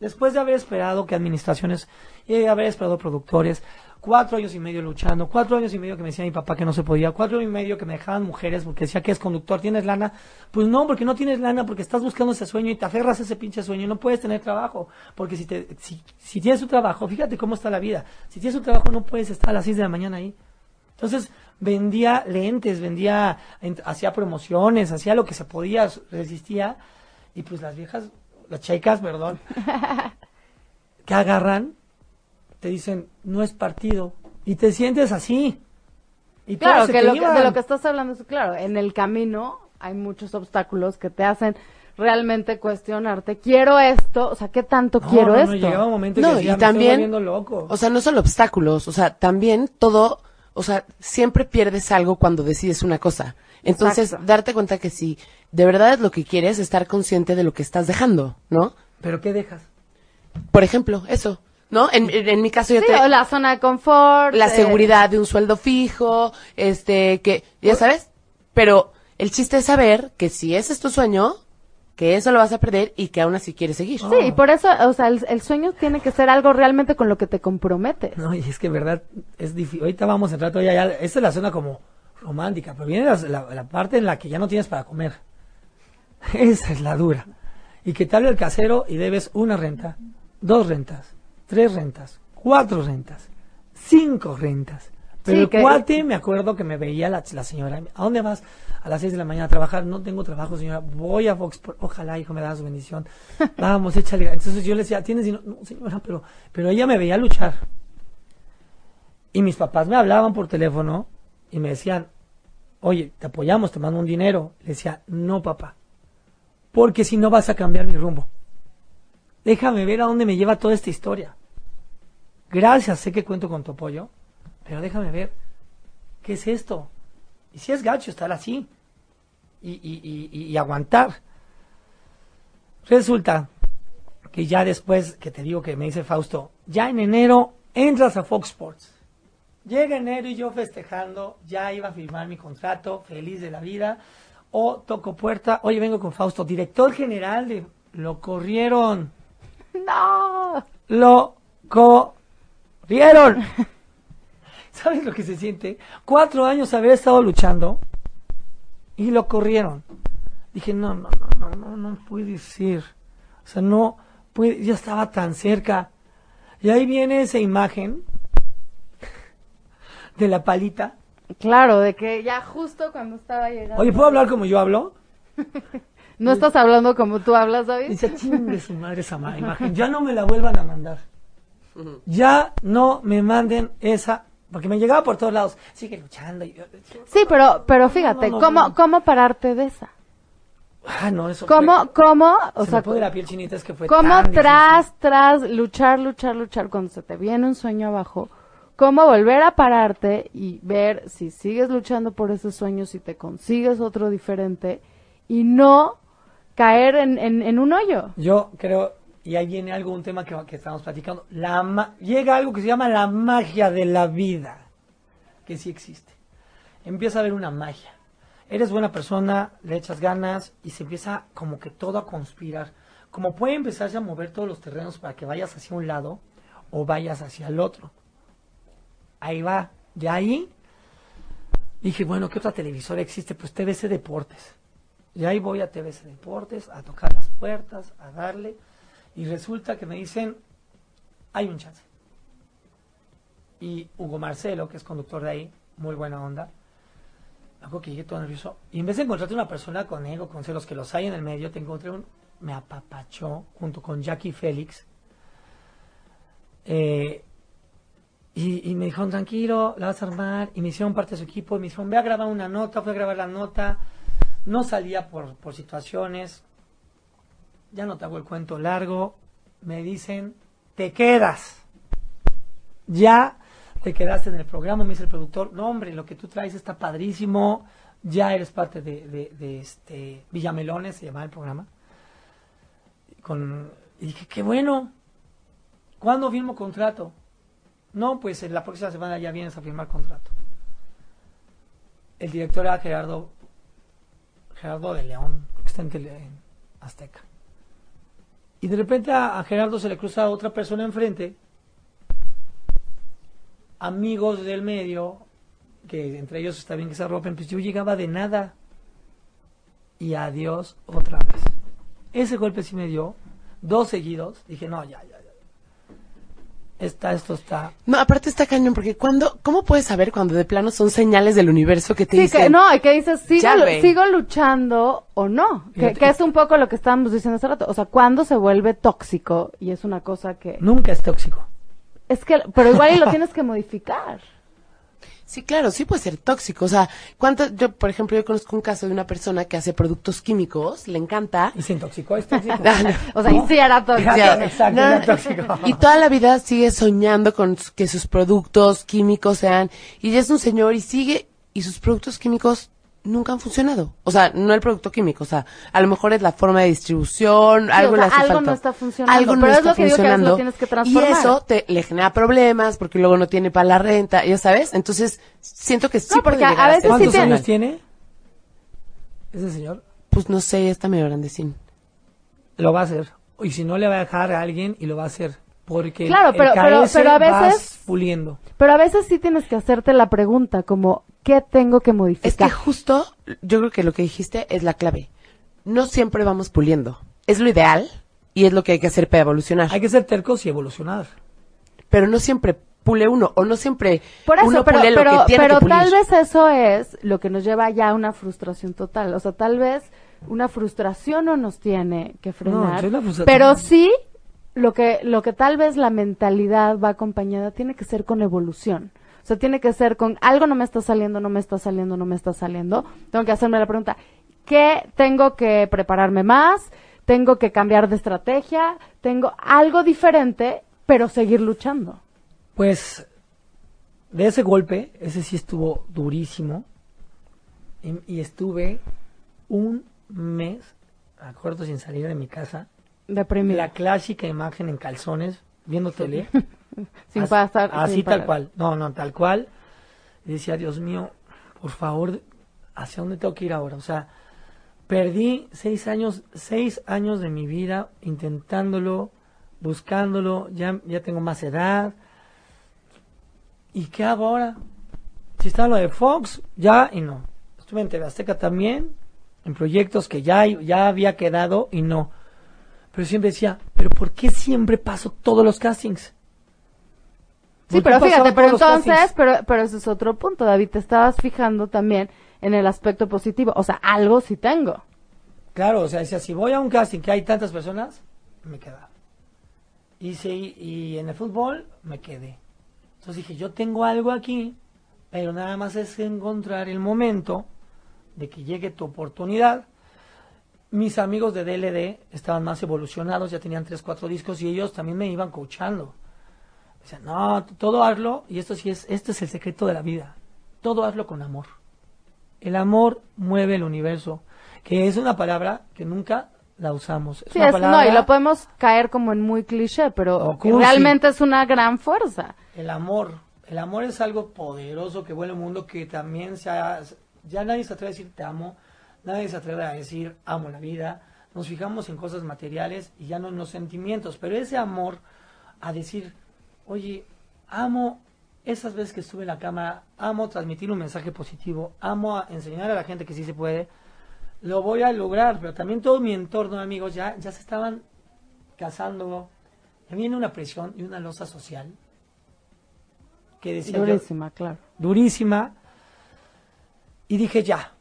Después de haber esperado que administraciones, y de haber esperado productores, cuatro años y medio luchando, cuatro años y medio que me decía mi papá que no se podía, cuatro años y medio que me dejaban mujeres porque decía que es conductor, ¿tienes lana? Pues no, porque no tienes lana, porque estás buscando ese sueño y te aferras a ese pinche sueño y no puedes tener trabajo. Porque si, te, si, si tienes un trabajo, fíjate cómo está la vida. Si tienes un trabajo no puedes estar a las seis de la mañana ahí. Entonces vendía lentes, vendía, hacía promociones, hacía lo que se podía, resistía. Y pues las viejas, las chicas, perdón, [laughs] que agarran, te dicen, no es partido. Y te sientes así. Y Claro, que, lo que- de lo que estás hablando es, claro, en el camino hay muchos obstáculos que te hacen realmente cuestionarte, quiero esto, o sea, ¿qué tanto No, quiero no, no, esto? llegaba un momento No, que decía, y "Me estoy también, loco. o sea, no solo obstáculos, o sea, también todo, o sea, siempre pierdes algo cuando decides una cosa. Entonces, Exacto. darte cuenta que si de verdad es lo que quieres, estar consciente de lo que estás dejando, ¿no? ¿Pero qué dejas? Por ejemplo, eso, ¿no? En, en- en mi caso yo Sí, te- o la zona de confort. la eh, seguridad de un sueldo fijo, este, que, ya sabes, pero el chiste es saber que si ese es tu sueño, que eso lo vas a perder y que aún así quieres seguir. Sí, y por eso, o sea, el, el sueño tiene que ser algo realmente con lo que te comprometes. No, y es que en verdad es difícil. Ahorita vamos a entrar todavía ya. Esta es la zona como romántica, pero viene la, la- la parte en la que ya no tienes para comer. [laughs] Esa es la dura. Y que te hable el casero y debes una renta, dos rentas, tres rentas, cuatro rentas, cinco rentas. Pero Sí, el que- cuate, me acuerdo que me veía la, la señora. ¿A dónde vas? A las seis de la mañana a trabajar. No tengo trabajo, señora. Voy a Fox. Ojalá, hijo, me da su bendición. [laughs] Vamos, échale. Entonces yo le decía, ¿tienes dinero? No, señora, pero, pero ella me veía luchar. Y mis papás me hablaban por teléfono y me decían, oye, te apoyamos, te mando un dinero. Le decía, no, papá, porque si no vas a cambiar mi rumbo. Déjame ver a dónde me lleva toda esta historia. Gracias, sé que cuento con tu apoyo, pero déjame ver qué es esto. Y si es gacho estar así y, y- y- y- aguantar. Resulta que ya después que te digo que me dice Fausto, ya en enero entras a Fox Sports. Llega enero y yo festejando, ya iba a firmar mi contrato, feliz de la vida. O toco puerta, oye, vengo con Fausto, director general de... Lo corrieron, No. lo corrieron. [laughs] ¿Sabes lo que se siente? Cuatro años haber estado luchando y lo corrieron. Dije, no, no, no, no, no, no puede ser. O sea, no puede, ya estaba tan cerca. Y ahí viene esa imagen de la palita. Claro, de que ya justo cuando estaba llegando. Oye, ¿puedo hablar como yo hablo? [laughs] ¿No estás hablando como tú hablas, David? Dice, chingue su madre esa ma- [laughs] imagen. Ya no me la vuelvan a mandar. Ya no me manden esa. Porque me llegaba por todos lados. Sigue luchando. y yo- Sí, pero, pero fíjate, No, no, ¿cómo, no. ¿cómo pararte de esa? Ah, no, eso ¿Cómo, fue- cómo, o se sea, me pone la piel chinita, es que fue cómo tan tras, tras, luchar, luchar, luchar, cuando se te viene un sueño abajo, cómo volver a pararte y ver si sigues luchando por ese sueño, si te consigues otro diferente y no caer en, en, un hoyo. Yo creo, y ahí viene algo, un tema que, que estamos platicando. La ma- llega algo que se llama la magia de la vida, que sí existe. Empieza a haber una magia. Eres buena persona, le echas ganas y se empieza como que todo a conspirar. Como puede empezarse a mover todos los terrenos para que vayas hacia un lado o vayas hacia el otro. Ahí va. De ahí dije, bueno, ¿qué otra televisora existe? Pues TVC Deportes. Y ahí voy a TVC Deportes a tocar las puertas, a darle. Y resulta que me dicen, hay un chance. Y Hugo Marcelo, que es conductor de ahí, muy buena onda. Acuerdo que llegué todo nervioso. Y en vez de encontrarte una persona con ego, con celos, que los hay en el medio, te encontré un... Me apapachó junto con Jackie Félix. Eh, y, y me dijeron, tranquilo, la vas a armar. Y me hicieron parte de su equipo. Y me dijeron, ve a grabar una nota. Fui a grabar la nota. No salía por, por situaciones. Ya no te hago el cuento largo. Me dicen, te quedas. Ya te quedaste en el programa, me dice el productor. No, hombre, lo que tú traes está padrísimo. Ya eres parte de, este Villamelones, se llamaba el programa. Con, y dije, qué bueno. ¿Cuándo firmo contrato? No, pues en la próxima semana ya vienes a firmar contrato. El director era Gerardo Gerardo de León, que está en, tele- Azteca. Y de repente a, a Gerardo se le cruza otra persona enfrente, amigos del medio, que entre ellos está bien que se arropen, pues yo llegaba de nada. Y adiós otra vez. Ese golpe sí me dio, dos seguidos, dije, no, ya, ya. Está, esto está. No, aparte está cañón, porque cuando, ¿cómo puedes saber cuando de plano son señales del universo que te Sí, dicen? que no, y que dices, ¿sigo. ¿sigo luchando o no? Que, es un poco lo que estábamos diciendo hace rato. O sea, cuando se vuelve tóxico y es una cosa que... Nunca es tóxico. Es que, pero igual y lo tienes que modificar. Sí, claro, sí puede ser tóxico. O sea, ¿cuánto? Yo, por ejemplo, yo conozco un caso de una persona que hace productos químicos, le encanta. Y se intoxicó, es tóxico. [laughs] No. O sea, y sí era [laughs] tóxico. Ya, exacto, No, era tóxico. Y toda la vida sigue soñando con que sus productos químicos sean. Y ya es un señor y sigue. Y sus productos químicos nunca han funcionado. O sea, no el producto químico. O sea, a lo mejor es la forma de distribución, algo o sea, le hace algo falta. no está funcionando, Algo no pero es está lo que digo que a veces lo funcionando. tienes que transformar. Y eso te, le genera problemas porque luego no tiene para la renta, ya sabes. Entonces, siento que sí No, porque puede a veces sí ¿Cuántos años tiene ese señor? Pues no sé, ya está medio grandecín. Lo va a hacer. Y si no, le va a dejar a alguien y lo va a hacer. Porque Claro, el pero- pero- pero a veces- vas puliendo. Pero a veces sí tienes que hacerte la pregunta como, ¿qué tengo que Es modificar? que justo, yo creo que lo que dijiste es la clave. No siempre vamos puliendo. Es lo ideal y es lo que hay que hacer para evolucionar. Hay que ser tercos y evolucionar. Pero no siempre pule uno o no siempre Por eso, uno pero, pule lo que tiene pero que pulir. tal vez eso es lo que nos lleva ya a una frustración total. O sea, tal vez una frustración no nos tiene que frenar. yo la frustración- pero sí, lo que, lo que tal vez la mentalidad va acompañada tiene que ser con evolución. O sea, tiene que ser con algo no me está saliendo, no me está saliendo, no me está saliendo. Tengo que hacerme la pregunta, ¿qué tengo que prepararme más? Tengo que cambiar de estrategia, tengo algo diferente, pero seguir luchando. Pues de ese golpe, ese sí estuvo durísimo. Y, y estuve un mes, me acuerdo, sin salir de mi casa. Deprimida. La clásica imagen en calzones, viendo tele. [laughs] [laughs] Sin Así- pasar. Así sin tal cual. No, no, tal cual. Y decía, Dios mío, por favor, ¿hacia dónde tengo que ir ahora? O sea, perdí seis años, seis años de mi vida intentándolo, buscándolo, ya, ya tengo más edad. ¿Y qué hago ahora? Si está lo de Fox, ya y no. Estuve en TV Azteca también, en proyectos que ya, ya había quedado y no. Pero siempre decía, pero ¿por qué siempre paso todos los castings? Sí, ¿Por qué pero fíjate, pero entonces, pero, pero ese es otro punto, David, te estabas fijando también en el aspecto positivo, o sea, algo sí tengo. Claro, o sea, decía, si voy a un casting que hay tantas personas, me quedaba. Y, si, y en el fútbol, me quedé. Entonces dije, yo tengo algo aquí, pero nada más es encontrar el momento de que llegue tu oportunidad. Mis amigos de DLD estaban más evolucionados, ya tenían 3, 4 discos y ellos también me iban coachando. No, todo hazlo, y esto sí es, este es el secreto de la vida. Todo hazlo con amor. El amor mueve el universo, que es una palabra que nunca la usamos. Es Sí, una es, palabra, no, y lo podemos caer como en muy cliché, pero realmente es una gran fuerza. El amor. El amor es algo poderoso que vuela el mundo, que también se ha- ya nadie se atreve a decir te amo, nadie se atreve a decir amo la vida. Nos fijamos en cosas materiales y ya no en los sentimientos, pero ese amor a decir, oye, amo esas veces que estuve en la cama, amo transmitir un mensaje positivo, amo a enseñar a la gente que sí se puede, lo voy a lograr, pero también todo mi entorno, amigos, ya, ya se estaban casando, ya viene una presión y una losa social que decía yo, Durísima, claro. durísima. Y dije, ya,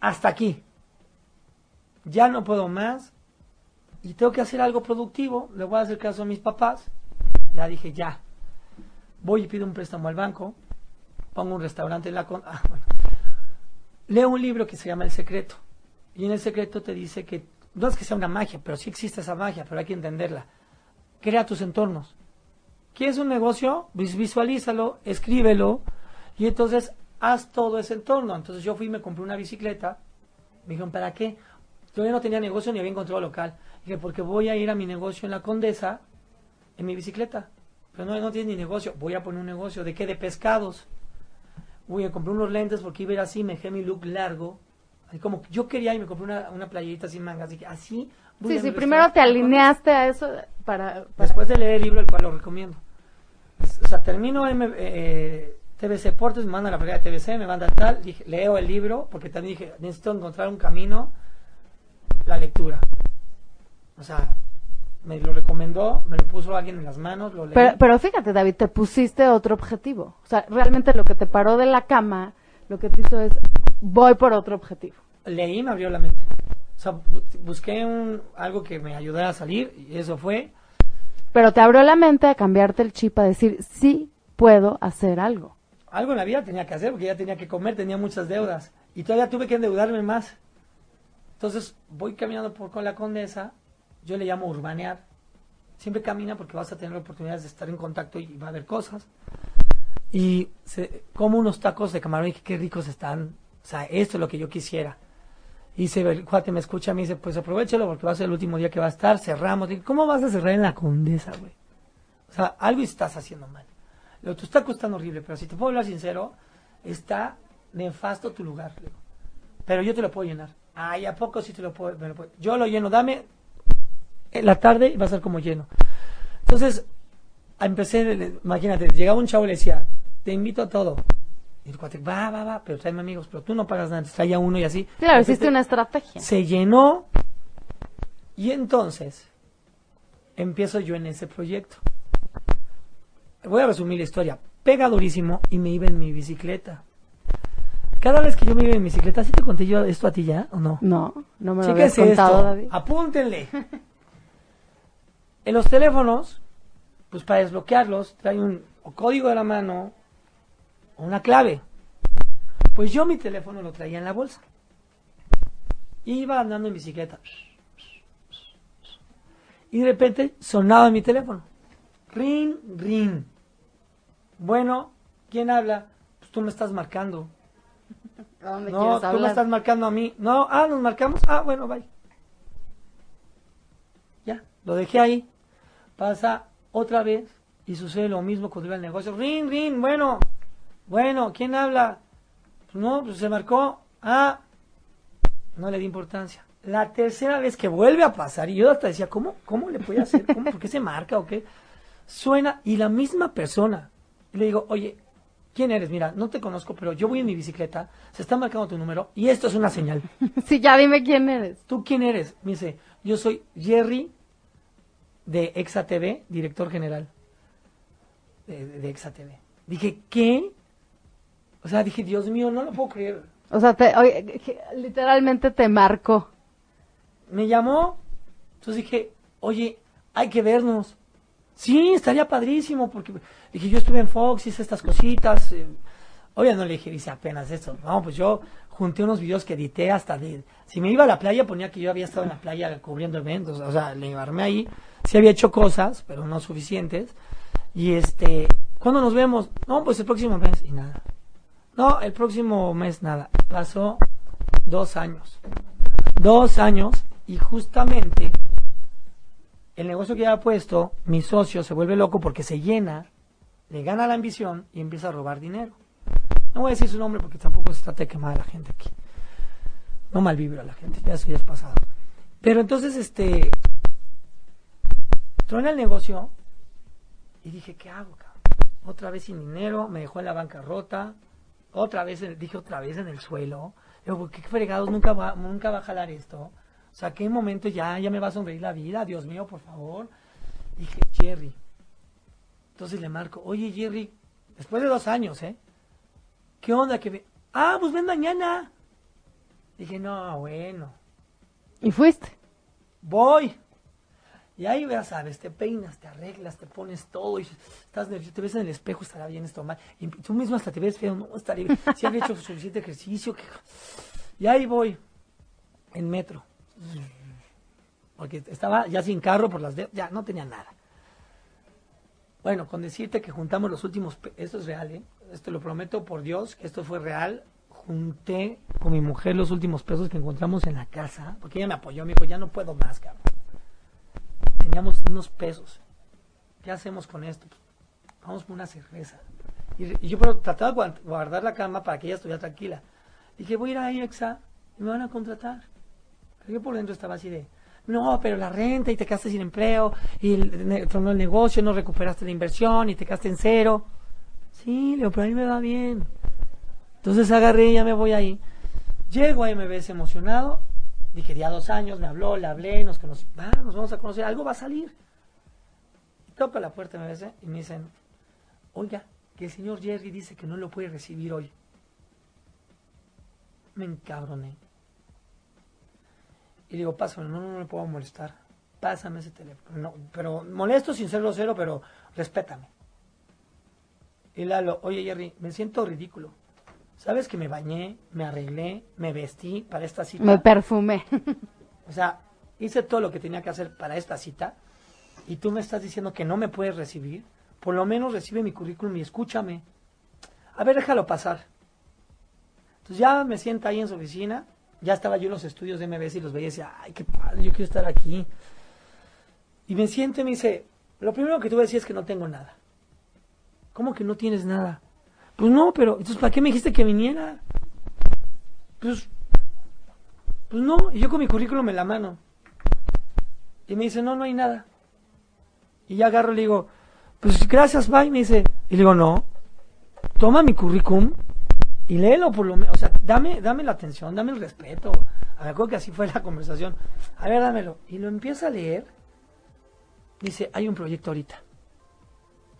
hasta aquí. Ya no puedo más. Y tengo que hacer algo productivo. Le voy a hacer caso a mis papás. Ya dije, ya. Voy y pido un préstamo al banco. Pongo un restaurante en la... con- [laughs] ah. Leo un libro que se llama El Secreto. Y en El Secreto te dice que... No es que sea una magia, pero sí existe esa magia, pero hay que entenderla. Crea tus entornos. ¿Quieres un negocio? Vis- Visualízalo, escríbelo y entonces haz todo ese entorno. Entonces yo fui y me compré una bicicleta. Me dijeron, ¿para qué? Todavía no tenía negocio ni había encontrado local. Dije, porque voy a ir a mi negocio en la Condesa en mi bicicleta. Pero no, no tiene ni negocio. Voy a poner un negocio. ¿De qué? De pescados. Voy a comprar unos lentes porque iba a ir así, me dejé mi look largo. Así como yo quería y me compré una, una playerita sin mangas. Dije, así. voy Sí, sí, primero te la Condesa". alineaste a eso para... para- Después de leer el libro, el cual lo recomiendo. O sea, termino M, eh, TBC Deportes, me manda la pelea de TBC, me manda tal, dije, leo el libro, porque también dije, necesito encontrar un camino, la lectura. O sea, me lo recomendó, me lo puso alguien en las manos, lo leí. Pero, pero fíjate, David, te pusiste otro objetivo. O sea, realmente lo que te paró de la cama, lo que te hizo es, voy por otro objetivo. Leí me abrió la mente. O sea, bu- busqué un, algo que me ayudara a salir, y eso fue. Pero te abrió la mente a cambiarte el chip, a decir, sí puedo hacer algo. algo en la vida tenía que hacer porque ya tenía que comer, tenía muchas deudas y todavía tuve que endeudarme más. Entonces voy caminando por con la condesa, yo le llamo urbanear. Siempre camina porque vas a tener oportunidades de estar en contacto y va a haber cosas. Y como unos tacos de camarón y qué ricos están. O sea, esto es lo que yo quisiera. Y se, el cuate me escucha, me dice, pues aprovechalo porque va a ser el último día que va a estar, cerramos. Digo, ¿cómo vas a cerrar en la condesa, güey? O sea, algo estás haciendo mal. Lo tus tacos están horrible, pero si te puedo hablar sincero, está nefasto tu lugar. Pero yo te lo puedo llenar. Ay, ¿a poco sí te lo puedo, lo puedo? Yo lo lleno, dame en la tarde y va a ser como lleno. Entonces, empecé, le- imagínate, llegaba un chavo y le decía, te invito a todo. Y el cuate, va, va, va, pero tráeme amigos, pero tú no pagas nada, entonces traía uno y así. Claro, repente, una estrategia. se llenó y entonces empiezo yo en ese proyecto. Voy a resumir la historia. Pega durísimo y me iba en mi bicicleta. Cada vez que yo me iba en mi bicicleta, ¿sí te conté yo esto a ti ya o no? No, no me lo habías Chéquense contado, esto. David. Apúntenle. [laughs] en los teléfonos, pues para desbloquearlos, trae un o código de la mano o una clave. Pues yo mi teléfono lo traía en la bolsa. Iba andando en bicicleta. Y de repente sonaba mi teléfono. Ring, ring. Bueno, ¿quién habla? Pues tú me estás marcando. ¿A dónde No, tú me estás marcando a mí. No, ah, nos marcamos. Ah, bueno, bye. Ya, lo dejé ahí. Pasa otra vez y sucede lo mismo cuando iba al negocio. Ring, ring, bueno, bueno, ¿quién habla? Pues no, pues se marcó. Ah, no le di importancia. La tercera vez que vuelve a pasar, y yo hasta decía, ¿cómo, cómo le puede hacer? ¿Cómo? ¿Por qué se marca o qué? Suena y la misma persona. Le digo, oye, ¿quién eres? Mira, no te conozco, pero yo voy en mi bicicleta, se está marcando tu número y esto es una señal. [laughs] Sí, ya dime quién eres. ¿Tú quién eres? Me dice, yo soy Jerry de Exa TV, director general de, de, de Exa TV. Dije, ¿qué? O sea, dije, Dios mío, no lo puedo creer. O sea, te, oye, literalmente te marcó. Me llamó, entonces dije, oye, hay que vernos. Sí, estaría padrísimo, porque dije, yo estuve en Fox, hice estas cositas. eh, Obvio no le dije, dice apenas esto. No, pues yo junté unos videos que edité hasta de... Si me iba a la playa, ponía que yo había estado en la playa cubriendo eventos. O sea, le armé ahí. Sí había hecho cosas, pero no suficientes. Y este, ¿cuándo nos vemos? No, pues el próximo mes. Y nada. No, el próximo mes nada. Pasó dos años. Dos años y justamente el negocio que había puesto, mi socio se vuelve loco porque se llena, le gana la ambición y empieza a robar dinero. No voy a decir su nombre porque tampoco se trata de quemar a la gente aquí. No malvibro a la gente, ya eso ya es pasado. Pero entonces, este, truena el negocio y dije, ¿qué hago, cabrón? Otra vez sin dinero, me dejó en la bancarrota, otra vez, dije otra vez en el suelo. Digo, ¿qué fregados? Nunca va, nunca va a jalar esto. O sea, ¿qué momento ya, ya me va a sonreír la vida? Dios mío, por favor. Dije, Jerry. Entonces le marco, oye, Jerry, después de dos años, ¿eh? ¿Qué onda? que? Ah, pues ven mañana. Dije, no, bueno, Y fuiste. voy. Y ahí ya sabes, te peinas, te arreglas, te pones todo y estás nervioso, te ves en el espejo, estará bien esto mal. Y tú mismo hasta te ves feo, no, estaré bien. Si había hecho suficiente ejercicio. que- Y ahí voy, en metro. Porque estaba ya sin carro por las de... ya no tenía nada. Bueno, con decirte que juntamos los últimos, esto es real, ¿eh? Esto lo prometo por Dios, que esto fue real. Junté con mi mujer los últimos pesos que encontramos en la casa, porque ella me apoyó, me dijo, ya no puedo más, cabrón. Teníamos unos pesos. ¿Qué hacemos con esto? Vamos por una cerveza. Y, yo pero, trataba de guardar la cama para que ella estuviera tranquila. Dije, voy a ir a IEXA y me van a contratar. Pero yo por dentro estaba así de, no, pero la renta y te quedaste sin empleo y el, tronó el negocio, no recuperaste la inversión y te quedaste en cero. Sí, le digo, pero a mí me va bien. Entonces agarré y ya me voy ahí. Llego ahí, me ves emocionado. Dije, ya dos años, me habló, le hablé, nos nos vamos a conocer, algo va a salir. Toco la puerta, me ves, y me dicen, oiga, que el señor Jerry dice que no lo puede recibir hoy. Me encabroné. Y digo, pásame, no, no me puedo molestar. Pásame ese teléfono. No, pero molesto sin ser grosero, pero respétame. Y Lalo, oye Jerry, me siento ridículo. ¿Sabes que me bañé, me arreglé, me vestí para esta cita? Me perfumé. O sea, hice todo lo que tenía que hacer para esta cita y tú me estás diciendo que no me puedes recibir. Por lo menos recibe mi currículum y escúchame. A ver, déjalo pasar. Entonces ya me sienta ahí en su oficina. Ya estaba yo en los estudios de MBS y los veía y decía, ay, qué padre, yo quiero estar aquí. Y me siento y me dice, lo primero que tú decir es que no tengo nada. ¿Cómo que no tienes nada? Pues no, pero entonces ¿para qué me dijiste que viniera? Pues pues no, y yo con mi currículum en la mano. Y me dice, no, no hay nada. Y ya agarro y le digo, pues gracias, bye. Me dice, y le digo, no, toma mi currículum y léelo por lo menos. O sea, dame, dame la atención, dame el respeto. Me acuerdo que así fue la conversación. A ver, dámelo. Y lo empieza a leer. Dice, hay un proyecto ahorita.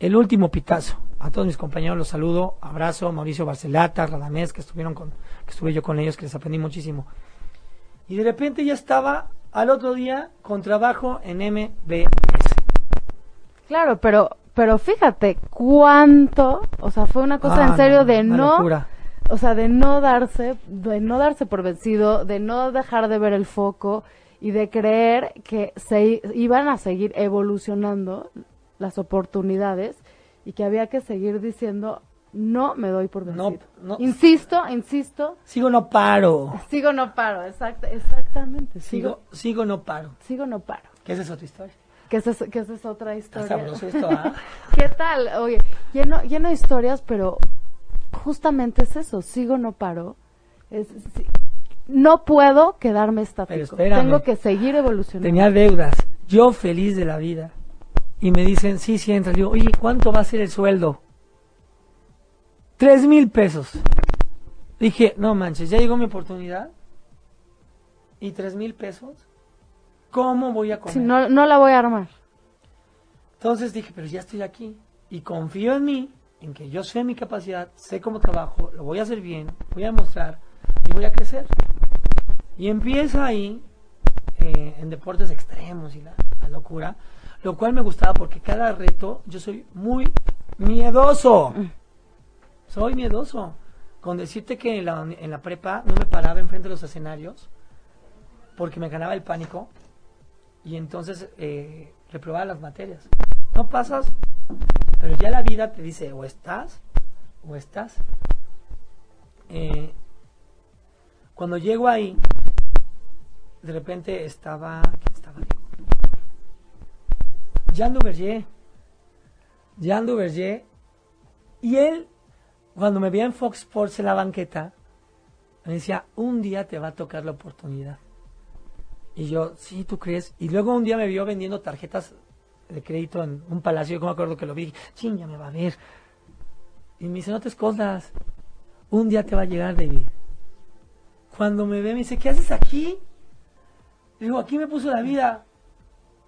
El último Picasso. A todos mis compañeros los saludo. Abrazo. Mauricio Barcelata, Radamés, que estuvieron con, que estuve yo con ellos, que les aprendí muchísimo. Y de repente ya estaba al otro día con trabajo en MBS. Claro, pero, pero fíjate cuánto, o sea, fue una cosa Ah, en serio no, de no, locura. o sea, de no darse, de no darse por vencido, de no dejar de ver el foco y de creer que se iban a seguir evolucionando las oportunidades y que había que seguir diciendo no me doy por No, vencido. no. Insisto, insisto, Sigo no paro. sigo no paro, exact, exactamente, Sigo, sigo, sigo no paro. sigo no paro. Esa es otra historia. Que esa es, que esa es otra historia. sabroso esto, ¿ah? [laughs] ¿Qué tal? Oye, lleno, lleno de historias, pero justamente es eso, sigo, no paro. Es, no puedo quedarme estático. espérame. Tengo que seguir evolucionando. Tenía deudas. Yo feliz de la vida. Y me dicen, sí, sí, entra. Le digo, oye, ¿cuánto va a ser el sueldo? Tres mil pesos. Dije, no manches, ya llegó mi oportunidad. ¿Y tres mil pesos? ¿Cómo voy a comer? Sí, no, no la voy a armar. Entonces dije, pero ya estoy aquí. Y confío en mí, en que yo sé mi capacidad, sé cómo trabajo, lo voy a hacer bien, voy a demostrar y voy a crecer. Y empieza ahí, eh, en deportes extremos y la, la locura, lo cual me gustaba porque cada reto yo soy muy miedoso. Soy miedoso. Con decirte que en la, en la prepa no me paraba enfrente de los escenarios porque me ganaba el pánico y entonces eh, reprobaba las materias. No pasas, pero ya la vida te dice o estás o estás. Eh, cuando llego ahí, de repente estaba, ¿quién estaba? Jean Duverger. Jean Duverger. Y él, cuando me veía en Fox Sports en la banqueta, me decía, un día te va a tocar la oportunidad. Y yo, sí, ¿tú crees? Y luego un día me vio vendiendo tarjetas de crédito en un palacio, yo me acuerdo que lo vi, ching, ya me va a ver. Y me dice, no te escondas, un día te va a llegar, David. Cuando me ve, me dice, ¿qué haces aquí? Le digo, aquí me puso la vida,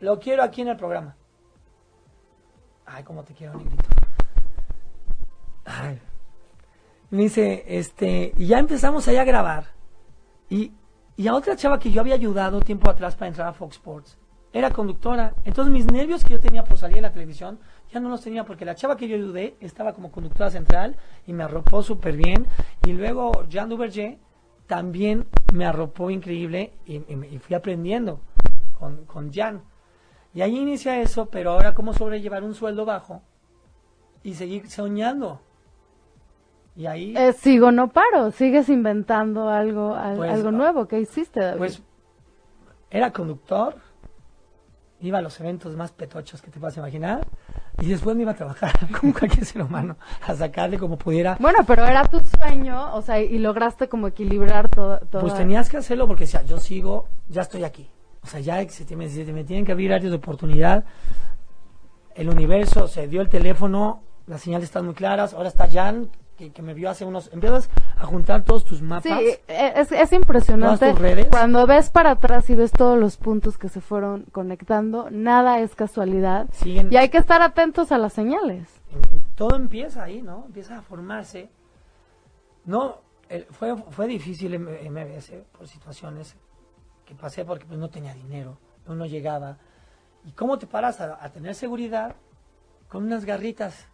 lo quiero aquí en el programa. Ay, cómo te quiero, negrito. Ay. Me dice, este, y ya empezamos allá a grabar. Y, y a otra chava que yo había ayudado tiempo atrás para entrar a Fox Sports, era conductora. Entonces mis nervios que yo tenía por salir en la televisión, ya no los tenía porque la chava que yo ayudé estaba como conductora central y me arropó súper bien. Y luego Jean Duverger también me arropó increíble y, y- y fui aprendiendo con, con Jan. Y ahí inicia eso, pero ahora cómo sobrellevar un sueldo bajo y seguir soñando. Y ahí, Eh, sigo, no paro. Sigues inventando algo, al- Pues, algo ah, nuevo. ¿Qué hiciste, David? pues, era conductor, iba a los eventos más petochos que te puedas imaginar, y después me iba a trabajar [laughs] como cualquier ser humano, a sacarle como pudiera. Bueno, pero era tu sueño, o sea, y lograste como equilibrar todo. Pues tenías que hacerlo porque decía, yo sigo, ya estoy aquí. O sea, ya se te- me, tienen que abrir áreas de oportunidad. El universo se dio el teléfono, las señales están muy claras. Ahora está Jan, que, que me vio hace unos. Empiezas a juntar todos tus mapas. Sí, eh, es, es impresionante. Todas tus redes. Cuando ves para atrás y ves todos los puntos que se fueron conectando, nada es casualidad. Siguen- Y hay que estar atentos a las señales. todo empieza ahí, ¿no? Empieza a formarse. No, el- fue, fue difícil MBS por situaciones que pasé porque pues, no tenía dinero, no, llegaba. ¿Y cómo te paras a, a tener seguridad con unas garritas?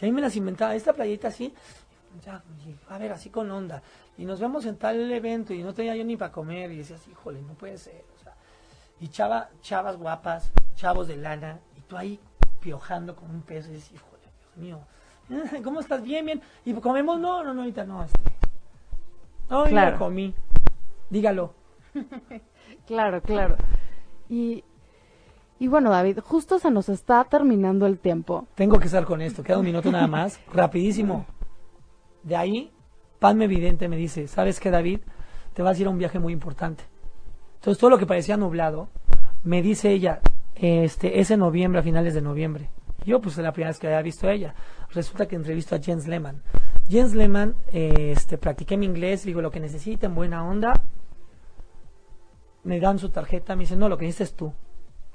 Y ahí me las inventaba, esta playita así, ya, a ver, así con onda. Y nos vemos en tal evento y no tenía yo ni para comer. Y decías, híjole, no puede ser. O sea, y chava, chavas guapas, chavos de lana, y tú ahí piojando con un peso y dices, híjole, Dios mío, [laughs] ¿cómo estás? Bien, bien. ¿Y comemos? No, no, no, ahorita no, este. No, Claro. comí. Dígalo. [laughs] Claro, claro. Y, y bueno, David, justo se nos está terminando el tiempo. Tengo que estar con esto, queda un minuto nada más, [laughs] rapidísimo. De ahí, Padme Evidente me dice, ¿sabes qué, David? Te vas a ir a un viaje muy importante. Entonces, todo lo que parecía nublado, me dice ella, este, es en noviembre, a finales de noviembre. Yo, pues, es la primera vez que había visto a ella. Resulta que entrevisto a Jens Lehmann. Jens Lehmann, eh, este, practiqué mi inglés, digo, lo que necesiten, buena onda. Me dan su tarjeta, me dicen, no, lo que necesitas es tú.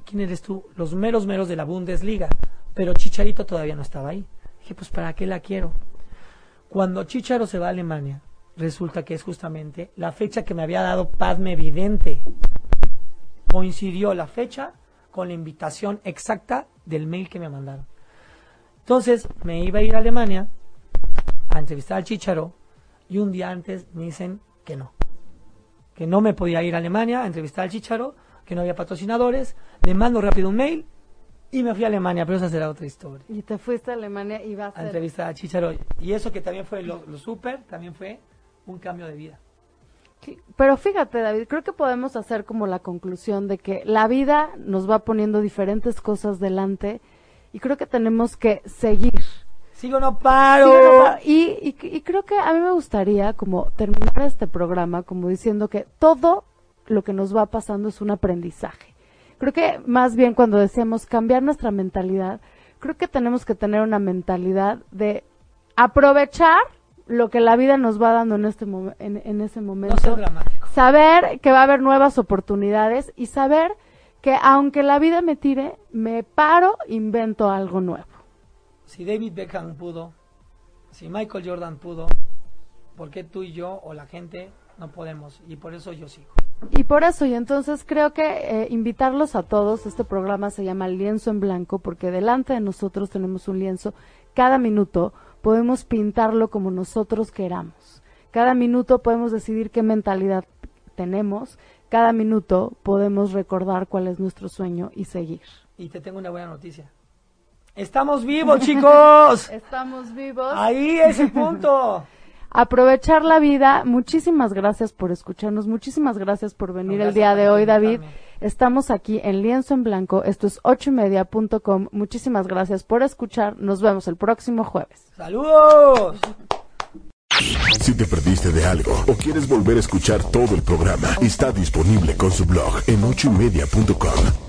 ¿Quién eres tú? Los meros meros de la Bundesliga. Pero Chicharito todavía no estaba ahí. Dije, pues ¿para qué la quiero? Cuando Chicharo se va a Alemania, resulta que es justamente la fecha que me había dado Padme Evidente. Coincidió la fecha con la invitación exacta del mail que me mandaron. Entonces me iba a ir a Alemania a entrevistar al Chicharo y un día antes me dicen que no. Que no me podía ir a Alemania a entrevistar al Chicharo, que no había patrocinadores. Le mando rápido un mail y me fui a Alemania, pero esa será otra historia Y te fuiste a Alemania y vas a a... entrevistar a Chicharo. Y eso que también fue lo, lo súper, también fue un cambio de vida. Pero fíjate, David, creo que podemos hacer como la conclusión de que la vida nos va poniendo diferentes cosas delante y creo que tenemos que seguir. Sigo no paro. No, no, y, y, y creo que a mí me gustaría como terminar este programa como diciendo que todo lo que nos va pasando es un aprendizaje. Creo que más bien cuando decíamos cambiar nuestra mentalidad, creo que tenemos que tener una mentalidad de aprovechar lo que la vida nos va dando en este momen- en, en ese momento. No saber que va a haber nuevas oportunidades y saber que aunque la vida me tire, me paro, invento algo nuevo. Si David Beckham pudo, si Michael Jordan pudo, ¿por qué tú y yo o la gente no podemos? Y por eso yo sigo. Y por eso, y entonces creo que eh, invitarlos a todos, este programa se llama Lienzo en Blanco, porque delante de nosotros tenemos un lienzo, cada minuto podemos pintarlo como nosotros queramos. Cada minuto podemos decidir qué mentalidad tenemos, cada minuto podemos recordar cuál es nuestro sueño y seguir. Y te tengo una buena noticia. ¡Estamos vivos, chicos! [laughs] Estamos vivos. Ahí es el punto. [laughs] aprovechar la vida. Muchísimas gracias por escucharnos, muchísimas gracias por venir el día de hoy, David. Estamos aquí en Lienzo en Blanco, esto es ocho y media punto com. Muchísimas gracias por escuchar, nos vemos el próximo jueves. ¡Saludos! Si te perdiste de algo o quieres volver a escuchar todo el programa, está disponible con su blog en ochoymedia.com.